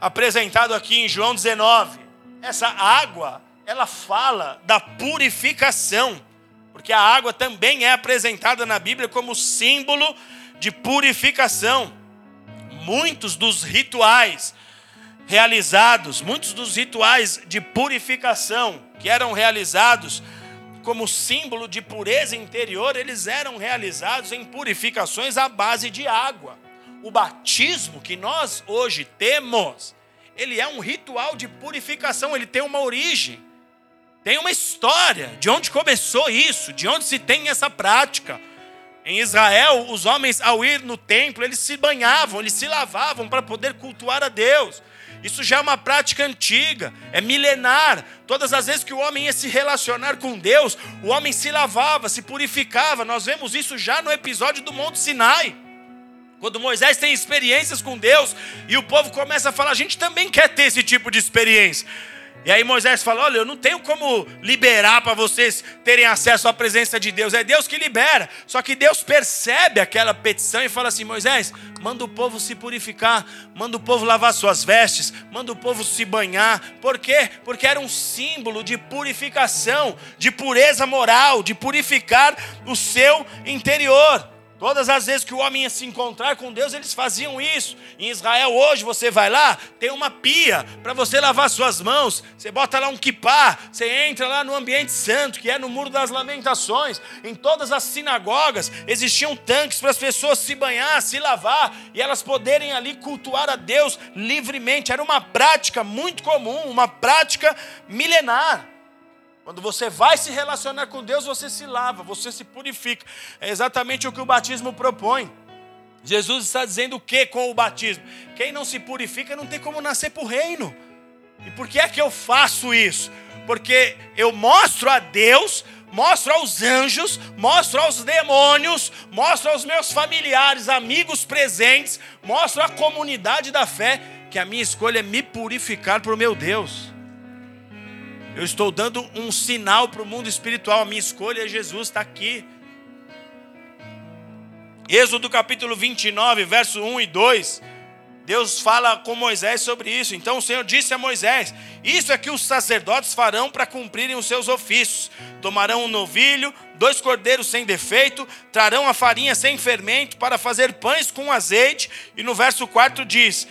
apresentado aqui em João 19, essa água, ela fala da purificação, porque a água também é apresentada na Bíblia como símbolo de purificação. Muitos dos rituais realizados, muitos dos rituais de purificação que eram realizados como símbolo de pureza interior, eles eram realizados em purificações à base de água. O batismo que nós hoje temos, ele é um ritual de purificação, ele tem uma origem, tem uma história de onde começou isso, de onde se tem essa prática. Em Israel, os homens, ao ir no templo, eles se banhavam, eles se lavavam para poder cultuar a Deus. Isso já é uma prática antiga, é milenar. Todas as vezes que o homem ia se relacionar com Deus, o homem se lavava, se purificava. Nós vemos isso já no episódio do Monte Sinai. Quando Moisés tem experiências com Deus e o povo começa a falar, a gente também quer ter esse tipo de experiência. E aí Moisés fala: Olha, eu não tenho como liberar para vocês terem acesso à presença de Deus. É Deus que libera. Só que Deus percebe aquela petição e fala assim: Moisés, manda o povo se purificar, manda o povo lavar suas vestes, manda o povo se banhar. Por quê? Porque era um símbolo de purificação, de pureza moral, de purificar o seu interior. Todas as vezes que o homem ia se encontrar com Deus, eles faziam isso. Em Israel, hoje, você vai lá, tem uma pia para você lavar suas mãos. Você bota lá um kipá, você entra lá no ambiente santo, que é no Muro das Lamentações. Em todas as sinagogas existiam tanques para as pessoas se banhar, se lavar e elas poderem ali cultuar a Deus livremente. Era uma prática muito comum, uma prática milenar. Quando você vai se relacionar com Deus, você se lava, você se purifica. É exatamente o que o batismo propõe. Jesus está dizendo o que com o batismo? Quem não se purifica não tem como nascer para o reino. E por que é que eu faço isso? Porque eu mostro a Deus, mostro aos anjos, mostro aos demônios, mostro aos meus familiares, amigos presentes, mostro à comunidade da fé que a minha escolha é me purificar para o meu Deus. Eu estou dando um sinal para o mundo espiritual. A minha escolha é Jesus, está aqui. Êxodo capítulo 29, verso 1 e 2. Deus fala com Moisés sobre isso. Então o Senhor disse a Moisés: Isso é que os sacerdotes farão para cumprirem os seus ofícios. Tomarão um novilho, dois cordeiros sem defeito, trarão a farinha sem fermento para fazer pães com azeite. E no verso 4 diz: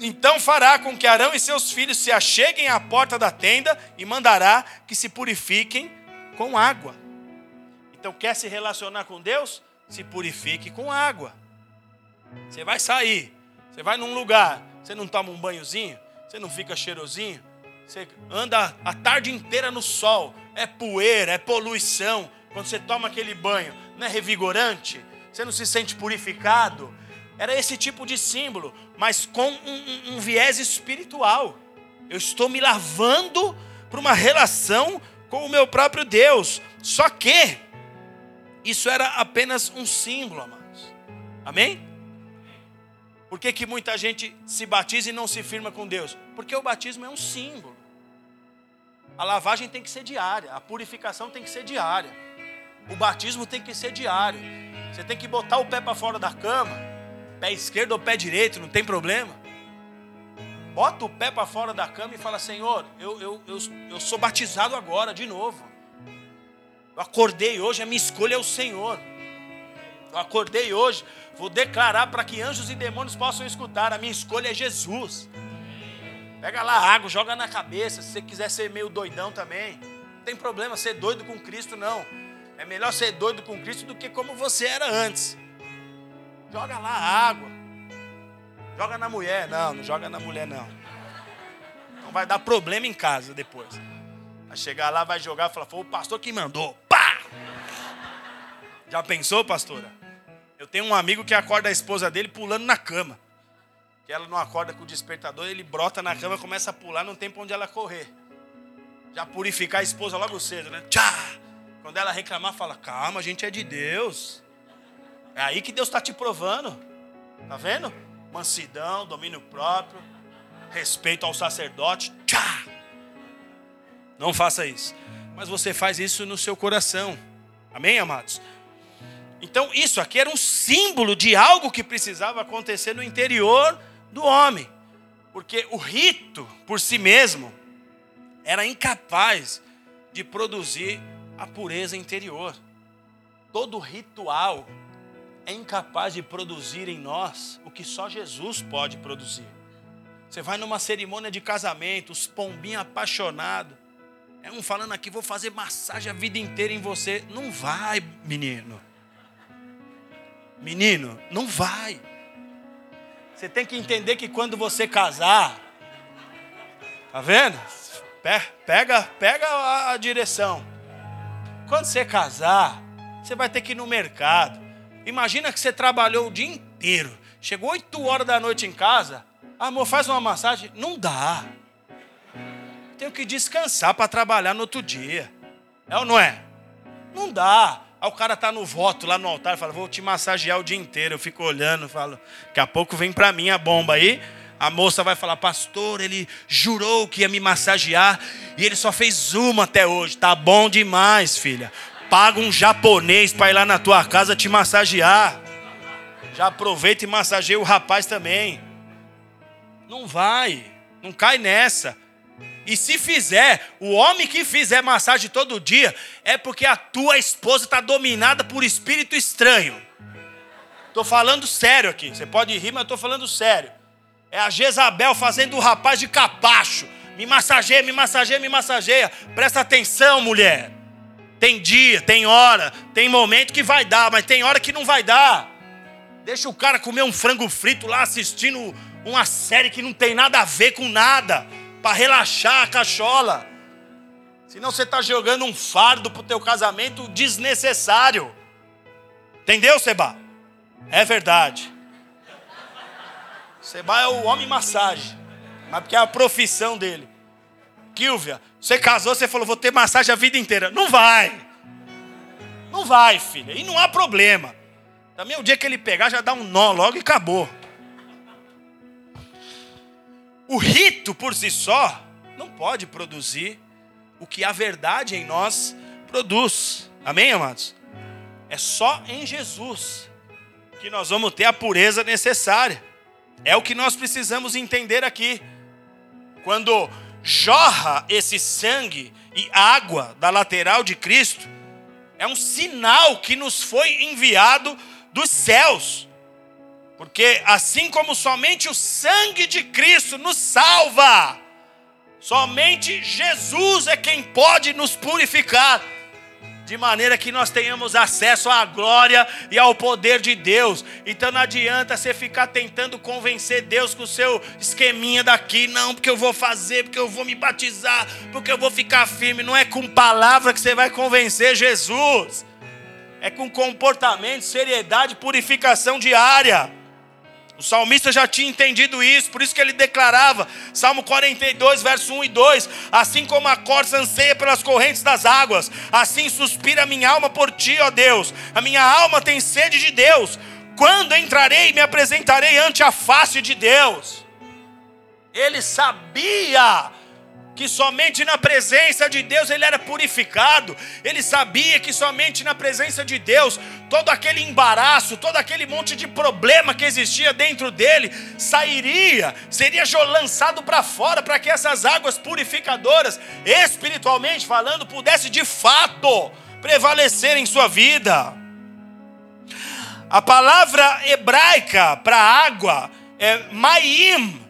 então fará com que Arão e seus filhos se acheguem à porta da tenda e mandará que se purifiquem com água. Então, quer se relacionar com Deus? Se purifique com água. Você vai sair, você vai num lugar, você não toma um banhozinho, você não fica cheirosinho, você anda a tarde inteira no sol, é poeira, é poluição. Quando você toma aquele banho, não é revigorante? Você não se sente purificado? Era esse tipo de símbolo, mas com um, um, um viés espiritual. Eu estou me lavando para uma relação com o meu próprio Deus. Só que isso era apenas um símbolo, amados. Amém? Por que, que muita gente se batiza e não se firma com Deus? Porque o batismo é um símbolo. A lavagem tem que ser diária, a purificação tem que ser diária. O batismo tem que ser diário. Você tem que botar o pé para fora da cama pé esquerdo ou pé direito, não tem problema. Bota o pé para fora da cama e fala: Senhor, eu, eu, eu, eu sou batizado agora, de novo. Eu acordei hoje, a minha escolha é o Senhor. Eu acordei hoje, vou declarar para que anjos e demônios possam escutar: a minha escolha é Jesus. Pega lá água, joga na cabeça. Se você quiser ser meio doidão também, não tem problema ser doido com Cristo, não. É melhor ser doido com Cristo do que como você era antes. Joga lá a água. Joga na mulher. Não, não joga na mulher, não. Não vai dar problema em casa depois. Vai chegar lá, vai jogar e falar: foi o pastor que mandou. Pá! Já pensou, pastora? Eu tenho um amigo que acorda a esposa dele pulando na cama. Que ela não acorda com o despertador, ele brota na cama, começa a pular, não tem para onde ela correr. Já purificar a esposa logo cedo, né? Tchá! Quando ela reclamar, fala: calma, a gente é de Deus. É aí que Deus está te provando. Tá vendo? Mansidão, domínio próprio, respeito ao sacerdote. Tchá! Não faça isso. Mas você faz isso no seu coração. Amém, amados? Então, isso aqui era um símbolo de algo que precisava acontecer no interior do homem. Porque o rito, por si mesmo, era incapaz de produzir a pureza interior. Todo ritual é incapaz de produzir em nós o que só Jesus pode produzir. Você vai numa cerimônia de casamento, os pombinhos apaixonados. É um falando aqui, vou fazer massagem a vida inteira em você. Não vai, menino. Menino, não vai. Você tem que entender que quando você casar, tá vendo? Pega, pega a direção. Quando você casar, você vai ter que ir no mercado. Imagina que você trabalhou o dia inteiro. Chegou 8 horas da noite em casa. Amor, faz uma massagem. Não dá. Tenho que descansar para trabalhar no outro dia. É ou não é? Não dá. Aí o cara tá no voto lá no altar, fala, vou te massagear o dia inteiro. Eu fico olhando, falo, daqui a pouco vem para mim a bomba aí. A moça vai falar, pastor, ele jurou que ia me massagear e ele só fez uma até hoje. Tá bom demais, filha. Paga um japonês para ir lá na tua casa te massagear. Já aproveita e massageia o rapaz também. Não vai, não cai nessa. E se fizer, o homem que fizer massagem todo dia, é porque a tua esposa está dominada por espírito estranho. Estou falando sério aqui. Você pode rir, mas estou falando sério. É a Jezabel fazendo o rapaz de capacho. Me massageia, me massageia, me massageia. Presta atenção, mulher. Tem dia, tem hora, tem momento que vai dar, mas tem hora que não vai dar. Deixa o cara comer um frango frito lá assistindo uma série que não tem nada a ver com nada para relaxar a cachola. Senão você está jogando um fardo para o teu casamento desnecessário. Entendeu, Seba? É verdade. Seba é o homem massagem. Mas porque é a profissão dele. Kilvia, você casou, você falou, vou ter massagem a vida inteira. Não vai. Não vai, filha. E não há problema. Também o dia que ele pegar, já dá um nó logo e acabou. O rito por si só não pode produzir o que a verdade em nós produz. Amém, amados? É só em Jesus que nós vamos ter a pureza necessária. É o que nós precisamos entender aqui. Quando jorra esse sangue e água da lateral de Cristo, é um sinal que nos foi enviado dos céus. Porque assim como somente o sangue de Cristo nos salva, somente Jesus é quem pode nos purificar de maneira que nós tenhamos acesso à glória e ao poder de Deus. Então não adianta você ficar tentando convencer Deus com o seu esqueminha daqui, não, porque eu vou fazer, porque eu vou me batizar, porque eu vou ficar firme. Não é com palavra que você vai convencer Jesus, é com comportamento, seriedade, purificação diária. O salmista já tinha entendido isso, por isso que ele declarava, Salmo 42, verso 1 e 2: Assim como a corça anseia pelas correntes das águas, assim suspira a minha alma por ti, ó Deus. A minha alma tem sede de Deus. Quando entrarei e me apresentarei ante a face de Deus? Ele sabia que somente na presença de Deus ele era purificado. Ele sabia que somente na presença de Deus todo aquele embaraço, todo aquele monte de problema que existia dentro dele sairia, seria lançado para fora para que essas águas purificadoras, espiritualmente falando, pudesse de fato prevalecer em sua vida. A palavra hebraica para água é maim,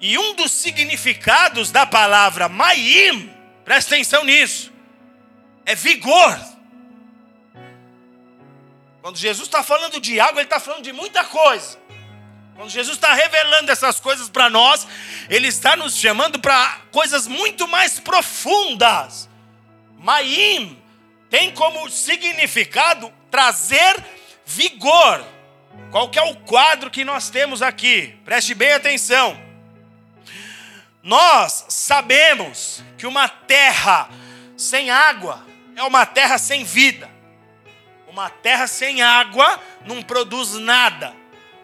e um dos significados da palavra maim, presta atenção nisso, é vigor. Quando Jesus está falando de água, ele está falando de muita coisa. Quando Jesus está revelando essas coisas para nós, ele está nos chamando para coisas muito mais profundas. Maim tem como significado trazer vigor. Qual que é o quadro que nós temos aqui? Preste bem atenção. Nós sabemos que uma terra sem água é uma terra sem vida. Uma terra sem água não produz nada,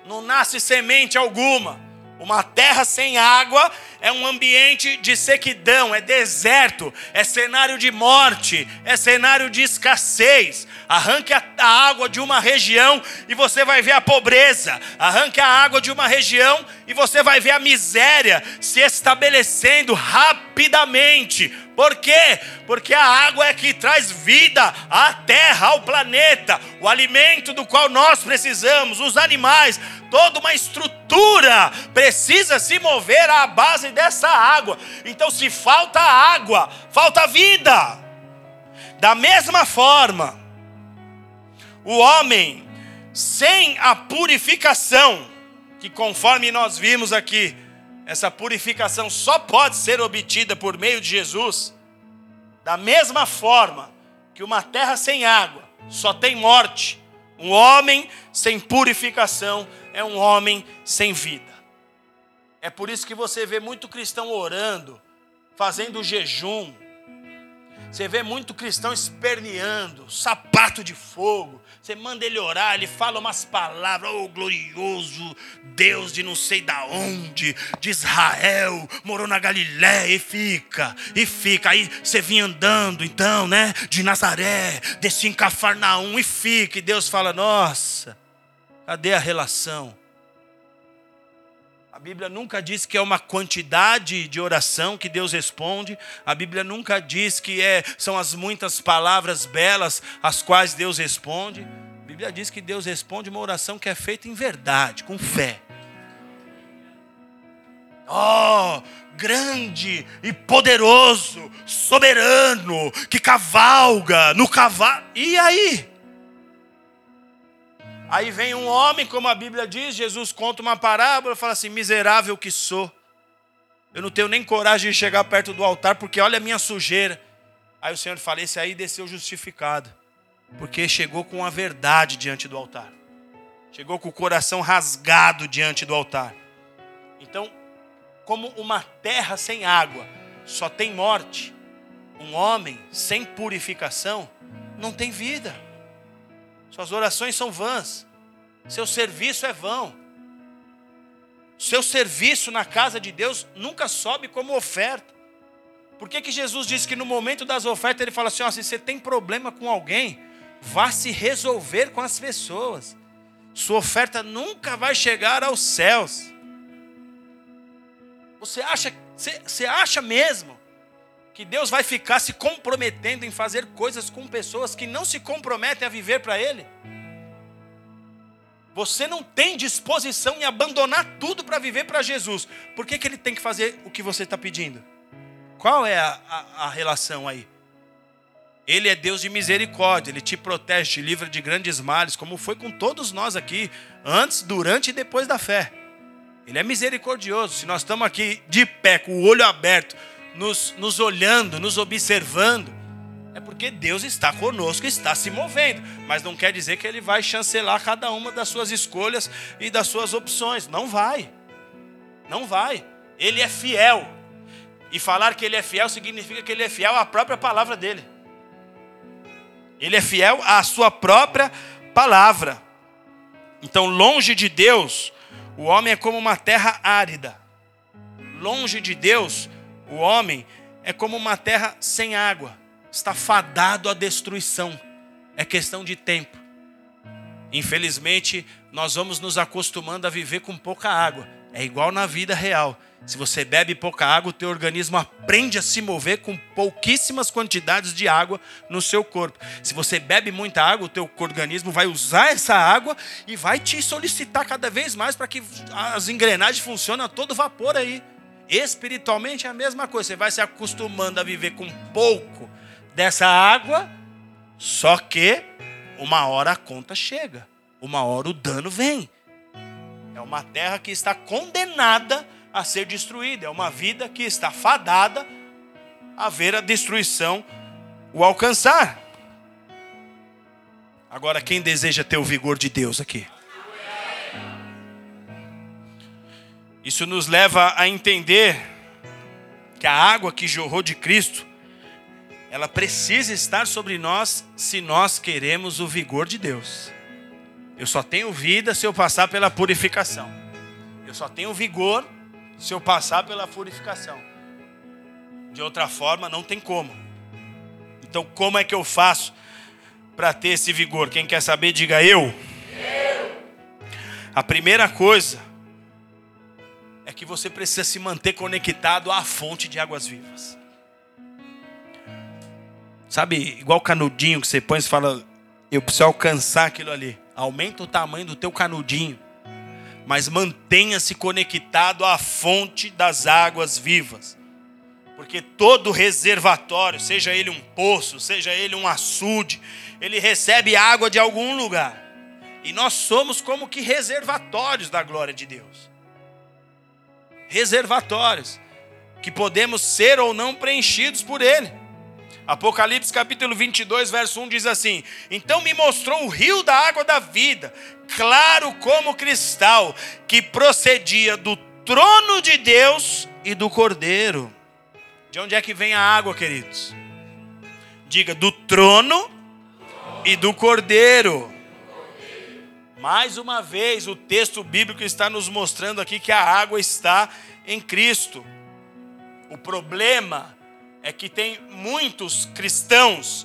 não nasce semente alguma. Uma terra sem água é um ambiente de sequidão, é deserto, é cenário de morte, é cenário de escassez. Arranque a, água de uma região e você vai ver a pobreza. Arranque a água de uma região e você vai ver a miséria se estabelecendo rapidamente. Por quê? Porque a água é que traz vida à terra, ao planeta, o alimento do qual nós precisamos, os animais, toda uma estrutura precisa se mover à base dessa água. Então, se falta água, falta vida. Da mesma forma, o homem sem a purificação, que conforme nós vimos aqui, essa purificação só pode ser obtida por meio de Jesus, da mesma forma que uma terra sem água só tem morte, um homem sem purificação é um homem sem vida. É por isso que você vê muito cristão orando, fazendo jejum. Você vê muito cristão esperneando, sapato de fogo. Você manda ele orar, ele fala umas palavras, oh glorioso Deus de não sei da onde, de Israel, morou na Galiléia e fica, e fica. Aí você vinha andando, então, né, de Nazaré, descia em Cafarnaum e fica. E Deus fala: Nossa, Cadê a relação? Bíblia nunca diz que é uma quantidade de oração que Deus responde. A Bíblia nunca diz que é, são as muitas palavras belas as quais Deus responde. A Bíblia diz que Deus responde uma oração que é feita em verdade, com fé. Oh, grande e poderoso, soberano, que cavalga no cavalo. E aí? Aí vem um homem, como a Bíblia diz, Jesus conta uma parábola, fala assim: miserável que sou. Eu não tenho nem coragem de chegar perto do altar, porque olha a minha sujeira. Aí o Senhor fala: esse aí desceu justificado, porque chegou com a verdade diante do altar, chegou com o coração rasgado diante do altar. Então, como uma terra sem água só tem morte, um homem sem purificação não tem vida. Suas orações são vãs. Seu serviço é vão. Seu serviço na casa de Deus nunca sobe como oferta. Por que, que Jesus disse que no momento das ofertas ele fala assim: ó, se você tem problema com alguém, vá se resolver com as pessoas. Sua oferta nunca vai chegar aos céus. Você acha, você, você acha mesmo que Deus vai ficar se comprometendo em fazer coisas com pessoas que não se comprometem a viver para Ele? Você não tem disposição em abandonar tudo para viver para Jesus. Por que, que Ele tem que fazer o que você está pedindo? Qual é a, a, a relação aí? Ele é Deus de misericórdia, Ele te protege, te livra de grandes males, como foi com todos nós aqui, antes, durante e depois da fé. Ele é misericordioso. Se nós estamos aqui de pé, com o olho aberto, nos, nos olhando, nos observando, é porque Deus está conosco, está se movendo. Mas não quer dizer que Ele vai chancelar cada uma das suas escolhas e das suas opções. Não vai. Não vai. Ele é fiel. E falar que Ele é fiel significa que Ele é fiel à própria palavra dele. Ele é fiel à sua própria palavra. Então, longe de Deus, o homem é como uma terra árida. Longe de Deus, o homem é como uma terra sem água, está fadado à destruição. É questão de tempo. Infelizmente, nós vamos nos acostumando a viver com pouca água. É igual na vida real. Se você bebe pouca água, o teu organismo aprende a se mover com pouquíssimas quantidades de água no seu corpo. Se você bebe muita água, o teu organismo vai usar essa água e vai te solicitar cada vez mais para que as engrenagens funcionem a todo vapor aí. Espiritualmente é a mesma coisa. Você vai se acostumando a viver com pouco dessa água, só que uma hora a conta chega, uma hora o dano vem. É uma terra que está condenada a ser destruída, é uma vida que está fadada a ver a destruição o alcançar. Agora, quem deseja ter o vigor de Deus aqui? Isso nos leva a entender que a água que jorrou de Cristo, ela precisa estar sobre nós se nós queremos o vigor de Deus. Eu só tenho vida se eu passar pela purificação. Eu só tenho vigor se eu passar pela purificação. De outra forma, não tem como. Então, como é que eu faço para ter esse vigor? Quem quer saber, diga eu. eu. A primeira coisa que você precisa se manter conectado à fonte de águas vivas. Sabe, igual canudinho que você põe e fala, eu preciso alcançar aquilo ali. Aumenta o tamanho do teu canudinho, mas mantenha-se conectado à fonte das águas vivas. Porque todo reservatório, seja ele um poço, seja ele um açude, ele recebe água de algum lugar. E nós somos como que reservatórios da glória de Deus. Reservatórios que podemos ser ou não preenchidos por ele. Apocalipse capítulo 22, verso 1 diz assim: Então me mostrou o rio da água da vida, claro como cristal, que procedia do trono de Deus e do cordeiro. De onde é que vem a água, queridos? Diga, do trono e do cordeiro. Mais uma vez, o texto bíblico está nos mostrando aqui que a água está em Cristo. O problema é que tem muitos cristãos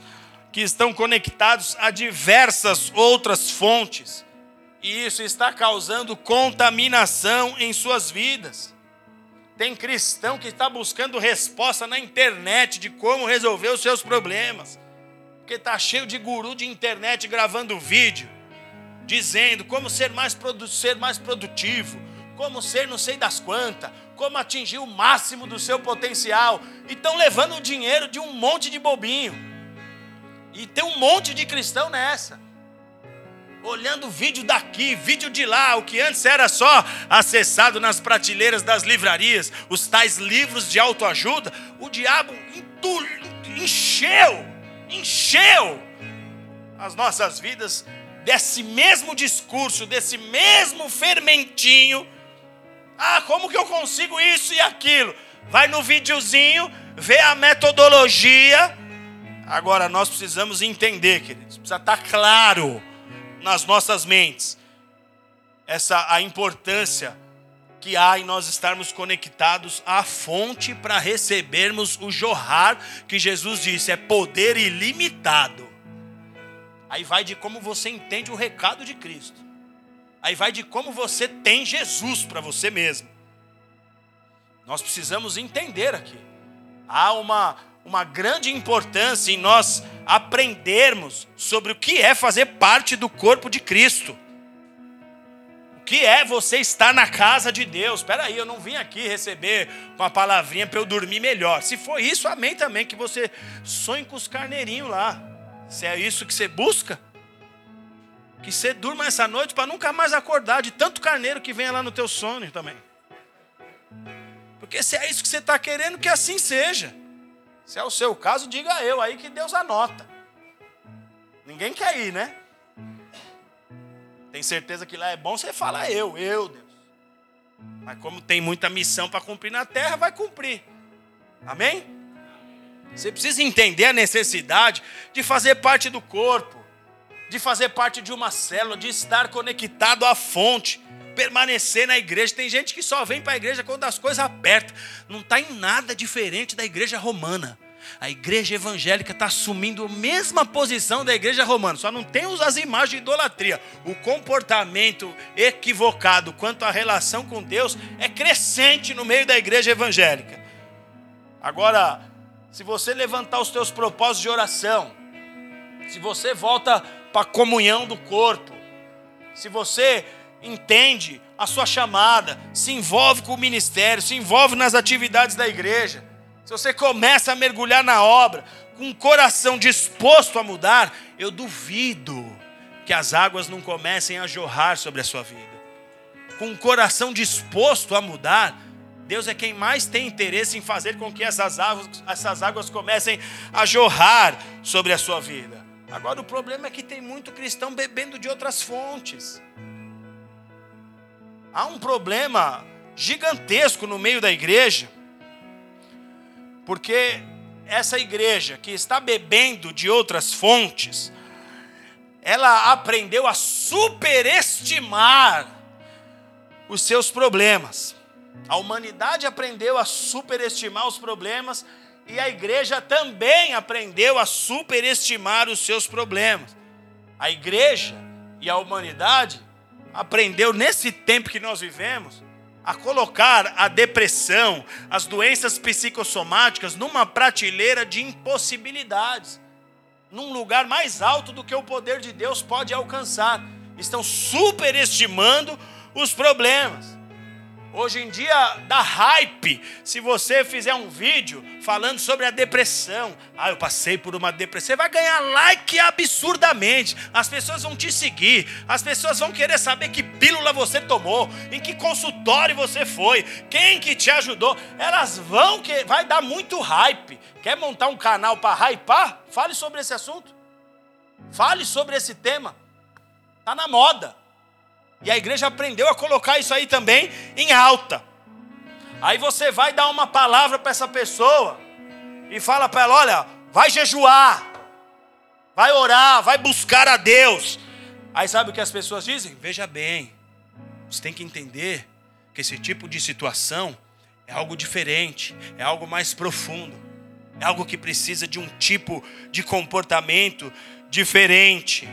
que estão conectados a diversas outras fontes, e isso está causando contaminação em suas vidas. Tem cristão que está buscando resposta na internet de como resolver os seus problemas, porque está cheio de guru de internet gravando vídeo, dizendo como ser mais, ser mais produtivo, como ser não sei das quantas, como atingir o máximo do seu potencial. E estão levando o dinheiro de um monte de bobinho. E tem um monte de cristão nessa. Olhando vídeo daqui, vídeo de lá, o que antes era só acessado nas prateleiras das livrarias, os tais livros de autoajuda, o diabo encheu, encheu as nossas vidas desse mesmo discurso, desse mesmo fermentinho ah, como que eu consigo isso e aquilo? Vai no videozinho, vê a metodologia. Agora nós precisamos entender, queridos, precisa estar claro nas nossas mentes essa a importância que há em nós estarmos conectados à fonte para recebermos o jorrar que Jesus disse, é poder ilimitado. Aí vai de como você entende o recado de Cristo. Aí vai de como você tem Jesus para você mesmo. Nós precisamos entender aqui. Há uma, uma grande importância em nós aprendermos sobre o que é fazer parte do corpo de Cristo. O que é você estar na casa de Deus? Espera aí, eu não vim aqui receber uma palavrinha para eu dormir melhor. Se for isso, amém também, que você sonhe com os carneirinhos lá. Se é isso que você busca, que você durma essa noite para nunca mais acordar de tanto carneiro que venha lá no teu sono também. Porque se é isso que você está querendo, que assim seja. Se é o seu caso, diga eu, aí que Deus anota. Ninguém quer ir, né? Tem certeza que lá é bom, você fala eu, eu, Deus. Mas como tem muita missão para cumprir na terra, vai cumprir. Amém? Você precisa entender a necessidade de fazer parte do corpo de fazer parte de uma célula, de estar conectado à fonte, permanecer na igreja. Tem gente que só vem para a igreja quando as coisas apertam. Não está em nada diferente da igreja romana. A igreja evangélica está assumindo a mesma posição da igreja romana, só não tem as imagens de idolatria. O comportamento equivocado quanto à relação com Deus é crescente no meio da igreja evangélica. Agora, se você levantar os teus propósitos de oração, se você volta para a comunhão do corpo, se você entende a sua chamada, se envolve com o ministério, se envolve nas atividades da igreja, se você começa a mergulhar na obra, com um coração disposto a mudar, eu duvido que as águas não comecem a jorrar sobre a sua vida. Com um coração disposto a mudar, Deus é quem mais tem interesse em fazer com que essas águas, essas águas comecem a jorrar sobre a sua vida. Agora o problema é que tem muito cristão bebendo de outras fontes. Há um problema gigantesco no meio da igreja, porque essa igreja que está bebendo de outras fontes, ela aprendeu a superestimar os seus problemas. A humanidade aprendeu a superestimar os problemas e a igreja também aprendeu a superestimar os seus problemas. A igreja e a humanidade aprendeu nesse tempo que nós vivemos a colocar a depressão, as doenças psicossomáticas numa prateleira de impossibilidades, num lugar mais alto do que o poder de Deus pode alcançar. Estão superestimando os problemas. Hoje em dia dá hype se você fizer um vídeo falando sobre a depressão. Ah, eu passei por uma depressão. Você vai ganhar like absurdamente. As pessoas vão te seguir. As pessoas vão querer saber que pílula você tomou, em que consultório você foi, quem que te ajudou. Elas vão que vai dar muito hype. Quer montar um canal para hypar? Fale sobre esse assunto. Fale sobre esse tema. Tá na moda. E a igreja aprendeu a colocar isso aí também em alta. Aí você vai dar uma palavra para essa pessoa e fala para ela: olha, vai jejuar, vai orar, vai buscar a Deus. Aí sabe o que as pessoas dizem? Veja bem, você tem que entender que esse tipo de situação é algo diferente, é algo mais profundo, é algo que precisa de um tipo de comportamento diferente.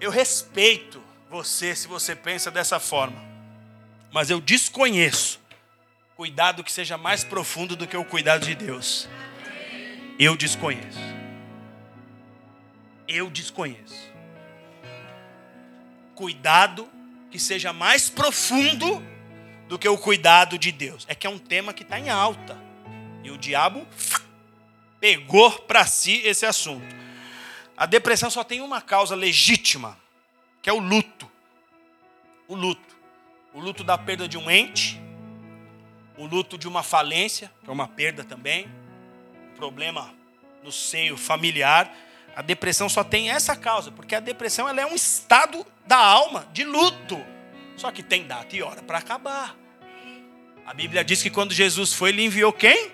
Eu respeito você se você pensa dessa forma. Mas eu desconheço cuidado que seja mais profundo do que o cuidado de Deus. Eu desconheço. Eu desconheço. Cuidado que seja mais profundo do que o cuidado de Deus. É que é um tema que está em alta. E o diabo pegou para si esse assunto. A depressão só tem uma causa legítima que é o luto. O luto. O luto da perda de um ente, o luto de uma falência, que é uma perda também, problema no seio familiar. A depressão só tem essa causa, porque a depressão ela é um estado da alma de luto. Só que tem data e hora para acabar. A Bíblia diz que quando Jesus foi, ele enviou quem?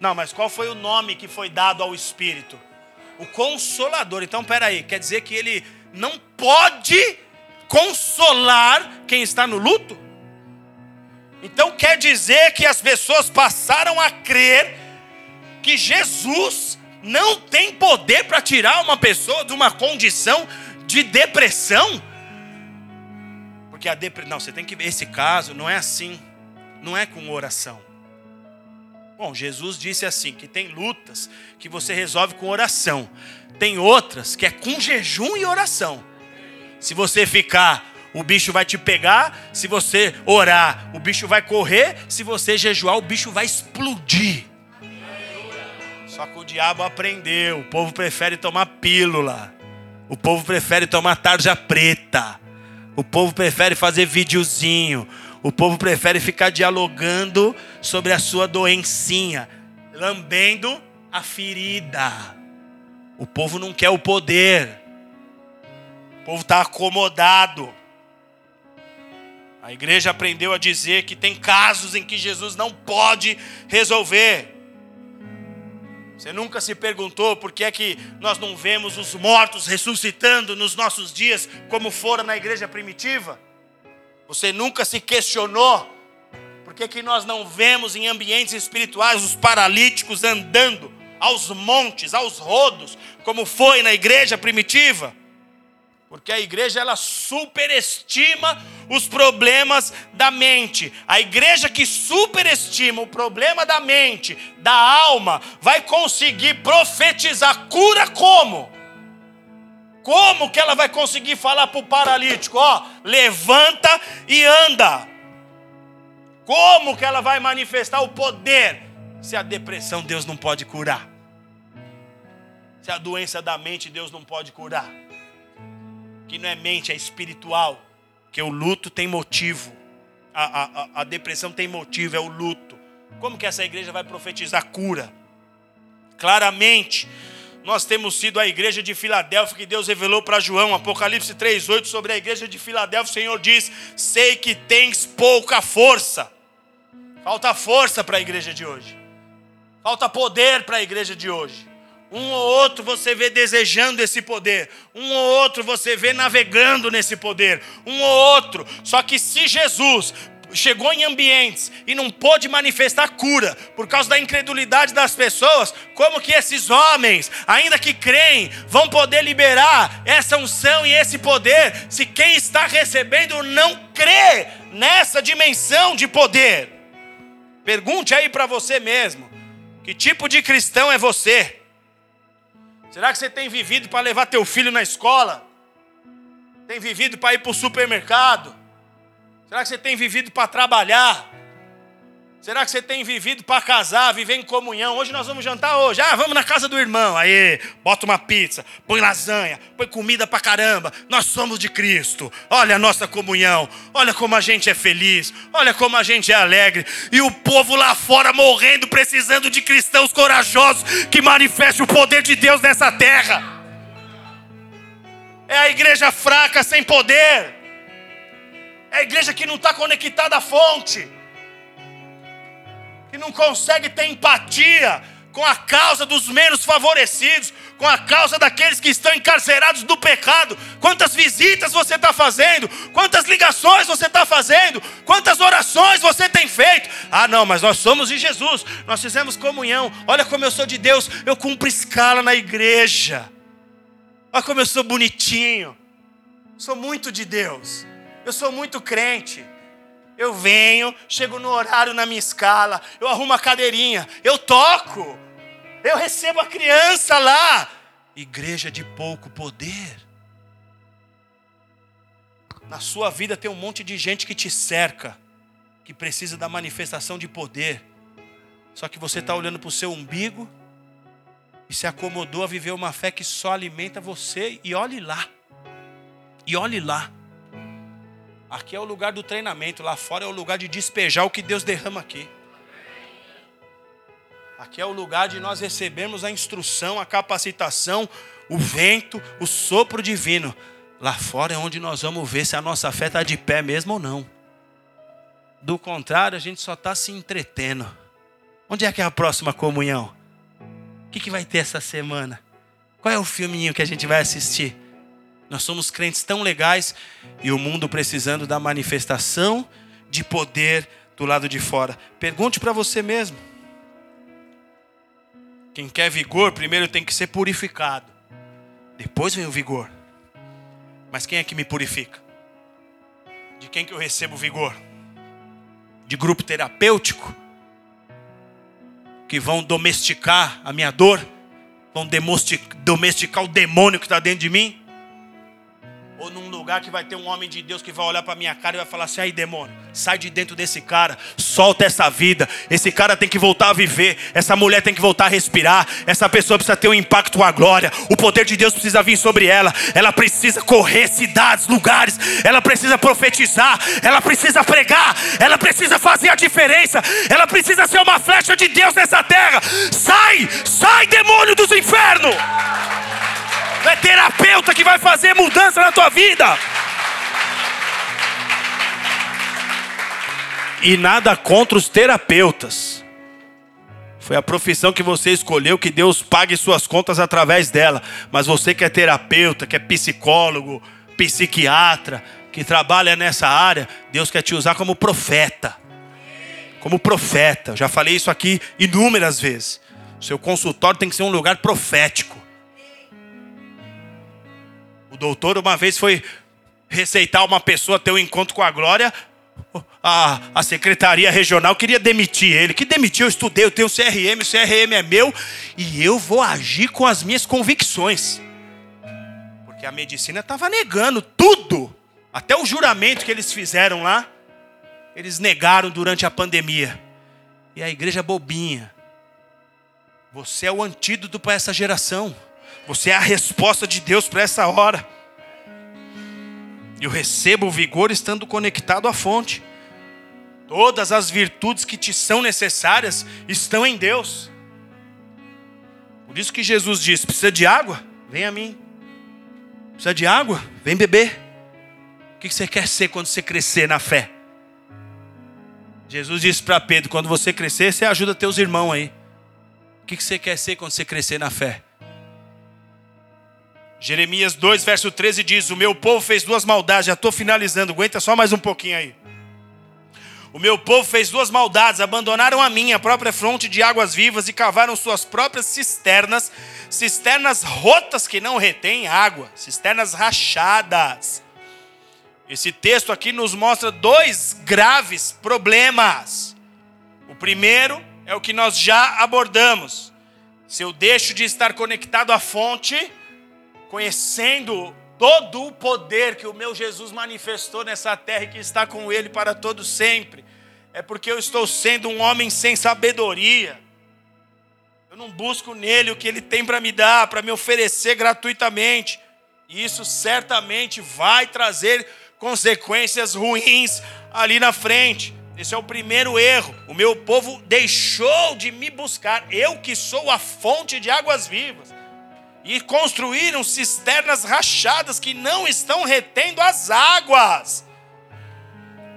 Não, mas qual foi o nome que foi dado ao Espírito? O Consolador. Então, peraí, quer dizer que ele não pode consolar quem está no luto? Então quer dizer que as pessoas passaram a crer que Jesus não tem poder para tirar uma pessoa de uma condição de depressão? Porque a depressão, não, você tem que ver esse caso, não é assim. Não é com oração. Bom, Jesus disse assim: que tem lutas que você resolve com oração, tem outras que é com jejum e oração. Se você ficar, o bicho vai te pegar. Se você orar, o bicho vai correr. Se você jejuar, o bicho vai explodir. Só que o diabo aprendeu. O povo prefere tomar pílula. O povo prefere tomar tarja preta. O povo prefere fazer videozinho. O povo prefere ficar dialogando sobre a sua doencinha, lambendo a ferida. O povo não quer o poder. O povo está acomodado. A igreja aprendeu a dizer que tem casos em que Jesus não pode resolver. Você nunca se perguntou por que é que nós não vemos os mortos ressuscitando nos nossos dias, como fora na igreja primitiva? Você nunca se questionou por que, é que nós não vemos em ambientes espirituais os paralíticos andando aos montes, aos rodos, como foi na igreja primitiva. Porque a igreja ela superestima os problemas da mente. A igreja que superestima o problema da mente, da alma, vai conseguir profetizar cura como? Como que ela vai conseguir falar para o paralítico, ó, levanta e anda? Como que ela vai manifestar o poder se a depressão Deus não pode curar? Se a doença da mente Deus não pode curar? Que não é mente, é espiritual. Que o luto tem motivo. A, a, a depressão tem motivo, é o luto. Como que essa igreja vai profetizar cura? Claramente, nós temos sido a igreja de Filadélfia que Deus revelou para João, Apocalipse 3:8 sobre a igreja de Filadélfia, o Senhor diz: "Sei que tens pouca força". Falta força para a igreja de hoje. Falta poder para a igreja de hoje. Um ou outro você vê desejando esse poder. Um ou outro você vê navegando nesse poder. Um ou outro. Só que se Jesus chegou em ambientes e não pôde manifestar cura por causa da incredulidade das pessoas, como que esses homens, ainda que creem, vão poder liberar essa unção e esse poder se quem está recebendo não crê nessa dimensão de poder? Pergunte aí para você mesmo: que tipo de cristão é você? Será que você tem vivido para levar teu filho na escola? Tem vivido para ir para o supermercado? Será que você tem vivido para trabalhar? Será que você tem vivido para casar, viver em comunhão? Hoje nós vamos jantar hoje. Ah, vamos na casa do irmão. Aí, bota uma pizza, põe lasanha, põe comida para caramba. Nós somos de Cristo. Olha a nossa comunhão. Olha como a gente é feliz. Olha como a gente é alegre. E o povo lá fora morrendo, precisando de cristãos corajosos que manifestem o poder de Deus nessa terra. É a igreja fraca, sem poder. É a igreja que não está conectada à fonte não consegue ter empatia com a causa dos menos favorecidos, com a causa daqueles que estão encarcerados do pecado. Quantas visitas você está fazendo? Quantas ligações você está fazendo? Quantas orações você tem feito? Ah, não, mas nós somos de Jesus, nós fizemos comunhão. Olha como eu sou de Deus, eu cumpro escala na igreja. Olha como eu sou bonitinho. Sou muito de Deus. Eu sou muito crente. Eu venho, chego no horário na minha escala, eu arrumo a cadeirinha, eu toco, eu recebo a criança lá. Igreja de pouco poder. Na sua vida tem um monte de gente que te cerca, que precisa da manifestação de poder. Só que você está olhando para o seu umbigo e se acomodou a viver uma fé que só alimenta você. E olhe lá. E olhe lá. Aqui é o lugar do treinamento, lá fora é o lugar de despejar o que Deus derrama aqui. Aqui é o lugar de nós recebermos a instrução, a capacitação, o vento, o sopro divino. Lá fora é onde nós vamos ver se a nossa fé está de pé mesmo ou não. Do contrário, a gente só está se entretendo. Onde é que é a próxima comunhão? O que, que vai ter essa semana? Qual é o filminho que a gente vai assistir? Nós somos crentes tão legais e o mundo precisando da manifestação de poder do lado de fora. Pergunte para você mesmo. Quem quer vigor, primeiro tem que ser purificado. Depois vem o vigor. Mas quem é que me purifica? De quem que eu recebo vigor? De grupo terapêutico? Que vão domesticar a minha dor? Vão domesticar o demônio que está dentro de mim? Ou num lugar que vai ter um homem de Deus que vai olhar para minha cara e vai falar assim: aí, demônio, sai de dentro desse cara, solta essa vida. Esse cara tem que voltar a viver, essa mulher tem que voltar a respirar, essa pessoa precisa ter um impacto a glória, o poder de Deus precisa vir sobre ela, ela precisa correr cidades, lugares, ela precisa profetizar, ela precisa pregar, ela precisa fazer a diferença, ela precisa ser uma flecha de Deus nessa terra. Sai, sai, demônio dos infernos! É terapeuta que vai fazer mudança na tua vida. E nada contra os terapeutas. Foi a profissão que você escolheu, que Deus pague suas contas através dela. Mas você que é terapeuta, que é psicólogo, psiquiatra, que trabalha nessa área, Deus quer te usar como profeta. Como profeta. já falei isso aqui inúmeras vezes. O seu consultório tem que ser um lugar profético doutor uma vez foi receitar uma pessoa ter um encontro com a glória. A, a secretaria regional queria demitir ele. Que demitiu? Eu estudei, eu tenho CRM, o CRM é meu e eu vou agir com as minhas convicções. Porque a medicina estava negando tudo, até o juramento que eles fizeram lá, eles negaram durante a pandemia. E a igreja bobinha. Você é o antídoto para essa geração. Você é a resposta de Deus para essa hora. Eu recebo o vigor estando conectado à fonte. Todas as virtudes que te são necessárias estão em Deus. Por isso que Jesus disse: precisa de água? Vem a mim. Precisa de água? Vem beber. O que você quer ser quando você crescer na fé? Jesus disse para Pedro: quando você crescer, você ajuda teus irmãos aí. O que você quer ser quando você crescer na fé? Jeremias 2, verso 13 diz: O meu povo fez duas maldades. Já estou finalizando, aguenta só mais um pouquinho aí. O meu povo fez duas maldades, abandonaram a minha própria fonte de águas vivas e cavaram suas próprias cisternas, cisternas rotas que não retêm água, cisternas rachadas. Esse texto aqui nos mostra dois graves problemas. O primeiro é o que nós já abordamos. Se eu deixo de estar conectado à fonte, conhecendo todo o poder que o meu Jesus manifestou nessa terra e que está com ele para todo sempre, é porque eu estou sendo um homem sem sabedoria. Eu não busco nele o que ele tem para me dar, para me oferecer gratuitamente. E isso certamente vai trazer consequências ruins ali na frente. Esse é o primeiro erro. O meu povo deixou de me buscar, eu que sou a fonte de águas vivas. E construíram cisternas rachadas que não estão retendo as águas.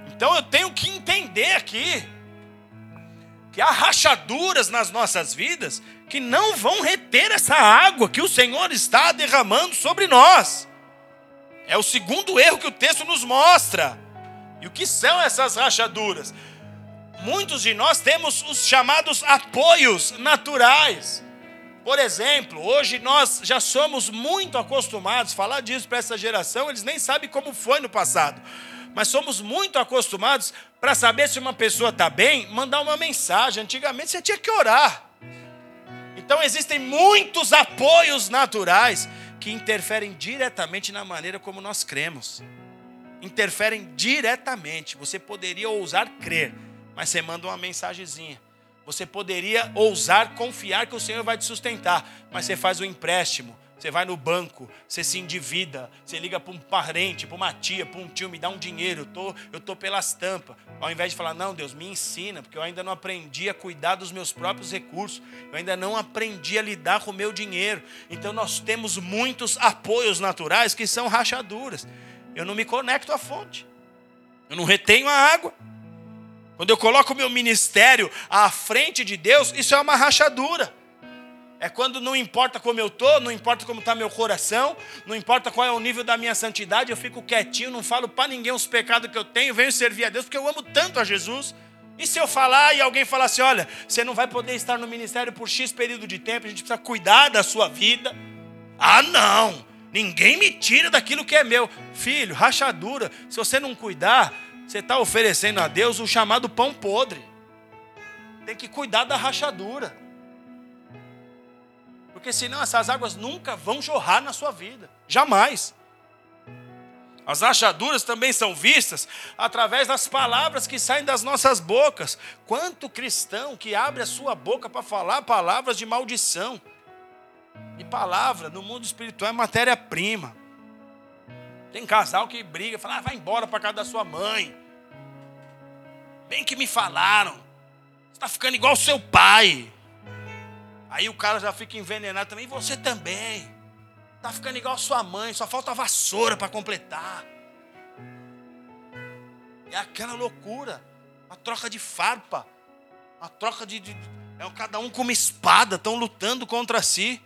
Então eu tenho que entender aqui que há rachaduras nas nossas vidas que não vão reter essa água que o Senhor está derramando sobre nós. É o segundo erro que o texto nos mostra. E o que são essas rachaduras? Muitos de nós temos os chamados apoios naturais. Por exemplo, hoje nós já somos muito acostumados, falar disso para essa geração, eles nem sabem como foi no passado, mas somos muito acostumados para saber se uma pessoa está bem, mandar uma mensagem. Antigamente você tinha que orar. Então existem muitos apoios naturais que interferem diretamente na maneira como nós cremos. Interferem diretamente. Você poderia ousar crer, mas você manda uma mensagenzinha. Você poderia ousar confiar que o Senhor vai te sustentar, mas você faz um empréstimo, você vai no banco, você se endivida, você liga para um parente, para uma tia, para um tio, me dá um dinheiro, eu tô, eu tô pelas tampas. Ao invés de falar, não, Deus, me ensina, porque eu ainda não aprendi a cuidar dos meus próprios recursos, eu ainda não aprendi a lidar com o meu dinheiro. Então nós temos muitos apoios naturais que são rachaduras. Eu não me conecto à fonte, eu não retenho a água. Quando eu coloco o meu ministério à frente de Deus, isso é uma rachadura. É quando não importa como eu estou, não importa como está meu coração, não importa qual é o nível da minha santidade, eu fico quietinho, não falo para ninguém os pecados que eu tenho, venho servir a Deus, porque eu amo tanto a Jesus. E se eu falar e alguém falar assim: olha, você não vai poder estar no ministério por X período de tempo, a gente precisa cuidar da sua vida. Ah, não! Ninguém me tira daquilo que é meu. Filho, rachadura. Se você não cuidar, você está oferecendo a Deus o chamado pão podre. Tem que cuidar da rachadura porque senão essas águas nunca vão jorrar na sua vida, jamais. As rachaduras também são vistas através das palavras que saem das nossas bocas. Quanto cristão que abre a sua boca para falar palavras de maldição. E palavra no mundo espiritual é matéria-prima. Tem casal que briga, fala, ah, vai embora para casa da sua mãe. Bem que me falaram, você está ficando igual seu pai. Aí o cara já fica envenenado também. E você também. Tá ficando igual sua mãe, só falta vassoura para completar. É aquela loucura. A troca de farpa. A troca de. de é cada um com uma espada, estão lutando contra si.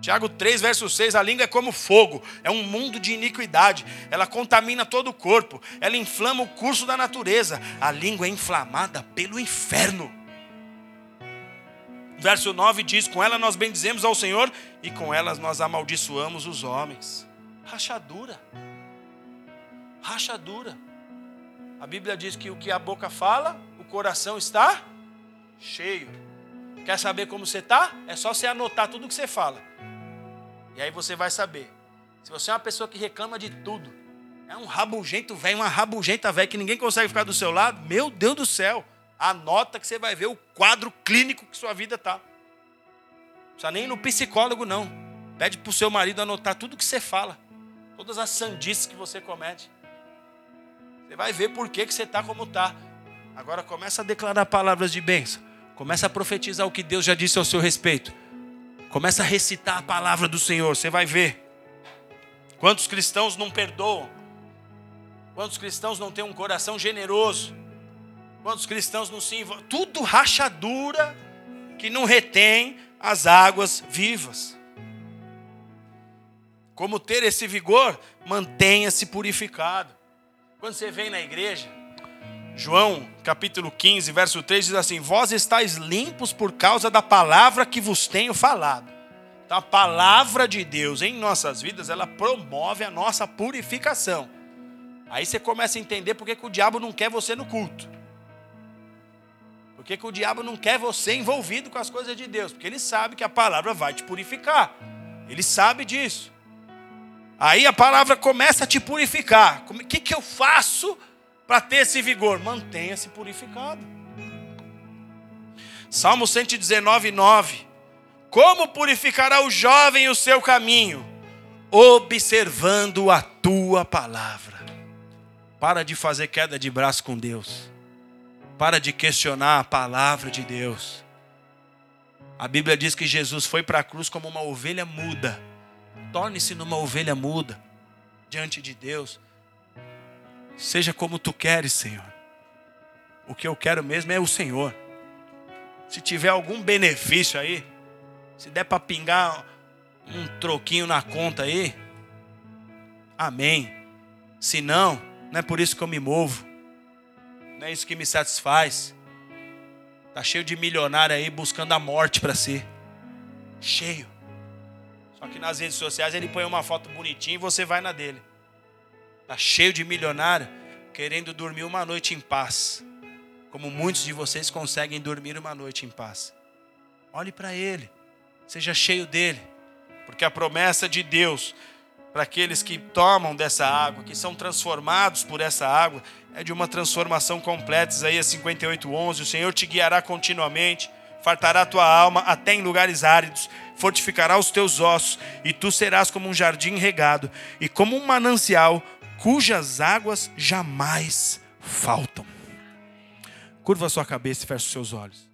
Tiago 3, verso 6: A língua é como fogo, é um mundo de iniquidade, ela contamina todo o corpo, ela inflama o curso da natureza, a língua é inflamada pelo inferno verso 9 diz: Com ela nós bendizemos ao Senhor e com elas nós amaldiçoamos os homens. Rachadura. Rachadura. A Bíblia diz que o que a boca fala, o coração está cheio. Quer saber como você está? É só você anotar tudo que você fala. E aí você vai saber. Se você é uma pessoa que reclama de tudo, é um rabugento velho, uma rabugenta velha que ninguém consegue ficar do seu lado, meu Deus do céu. Anota que você vai ver o quadro clínico que sua vida está. Não precisa nem ir no psicólogo, não. Pede para o seu marido anotar tudo que você fala. Todas as sandices que você comete. Você vai ver por que, que você está como está. Agora começa a declarar palavras de bênção. Começa a profetizar o que Deus já disse ao seu respeito. Começa a recitar a palavra do Senhor. Você vai ver. Quantos cristãos não perdoam? Quantos cristãos não têm um coração generoso? Quantos cristãos não se envolvem? Tudo rachadura que não retém as águas vivas. Como ter esse vigor? Mantenha-se purificado. Quando você vem na igreja, João capítulo 15, verso 3 diz assim: Vós estáis limpos por causa da palavra que vos tenho falado. Então, a palavra de Deus em nossas vidas, ela promove a nossa purificação. Aí você começa a entender por que o diabo não quer você no culto. Por que o diabo não quer você envolvido com as coisas de Deus? Porque ele sabe que a palavra vai te purificar. Ele sabe disso. Aí a palavra começa a te purificar. O que, que eu faço para ter esse vigor? Mantenha-se purificado. Salmo 119, 9. Como purificará o jovem o seu caminho? Observando a tua palavra. Para de fazer queda de braço com Deus. Para de questionar a palavra de Deus. A Bíblia diz que Jesus foi para a cruz como uma ovelha muda. Torne-se numa ovelha muda diante de Deus. Seja como tu queres, Senhor. O que eu quero mesmo é o Senhor. Se tiver algum benefício aí, se der para pingar um troquinho na conta aí, amém. Se não, não é por isso que eu me movo. Não é isso que me satisfaz. Tá cheio de milionário aí buscando a morte para si. Cheio. Só que nas redes sociais ele põe uma foto bonitinha e você vai na dele. Tá cheio de milionário querendo dormir uma noite em paz. Como muitos de vocês conseguem dormir uma noite em paz. Olhe para ele. Seja cheio dele, porque a promessa de Deus para aqueles que tomam dessa água, que são transformados por essa água, é de uma transformação completa. Isaías 58:11, o Senhor te guiará continuamente, fartará tua alma até em lugares áridos, fortificará os teus ossos, e tu serás como um jardim regado e como um manancial cujas águas jamais faltam. Curva sua cabeça e feche os seus olhos.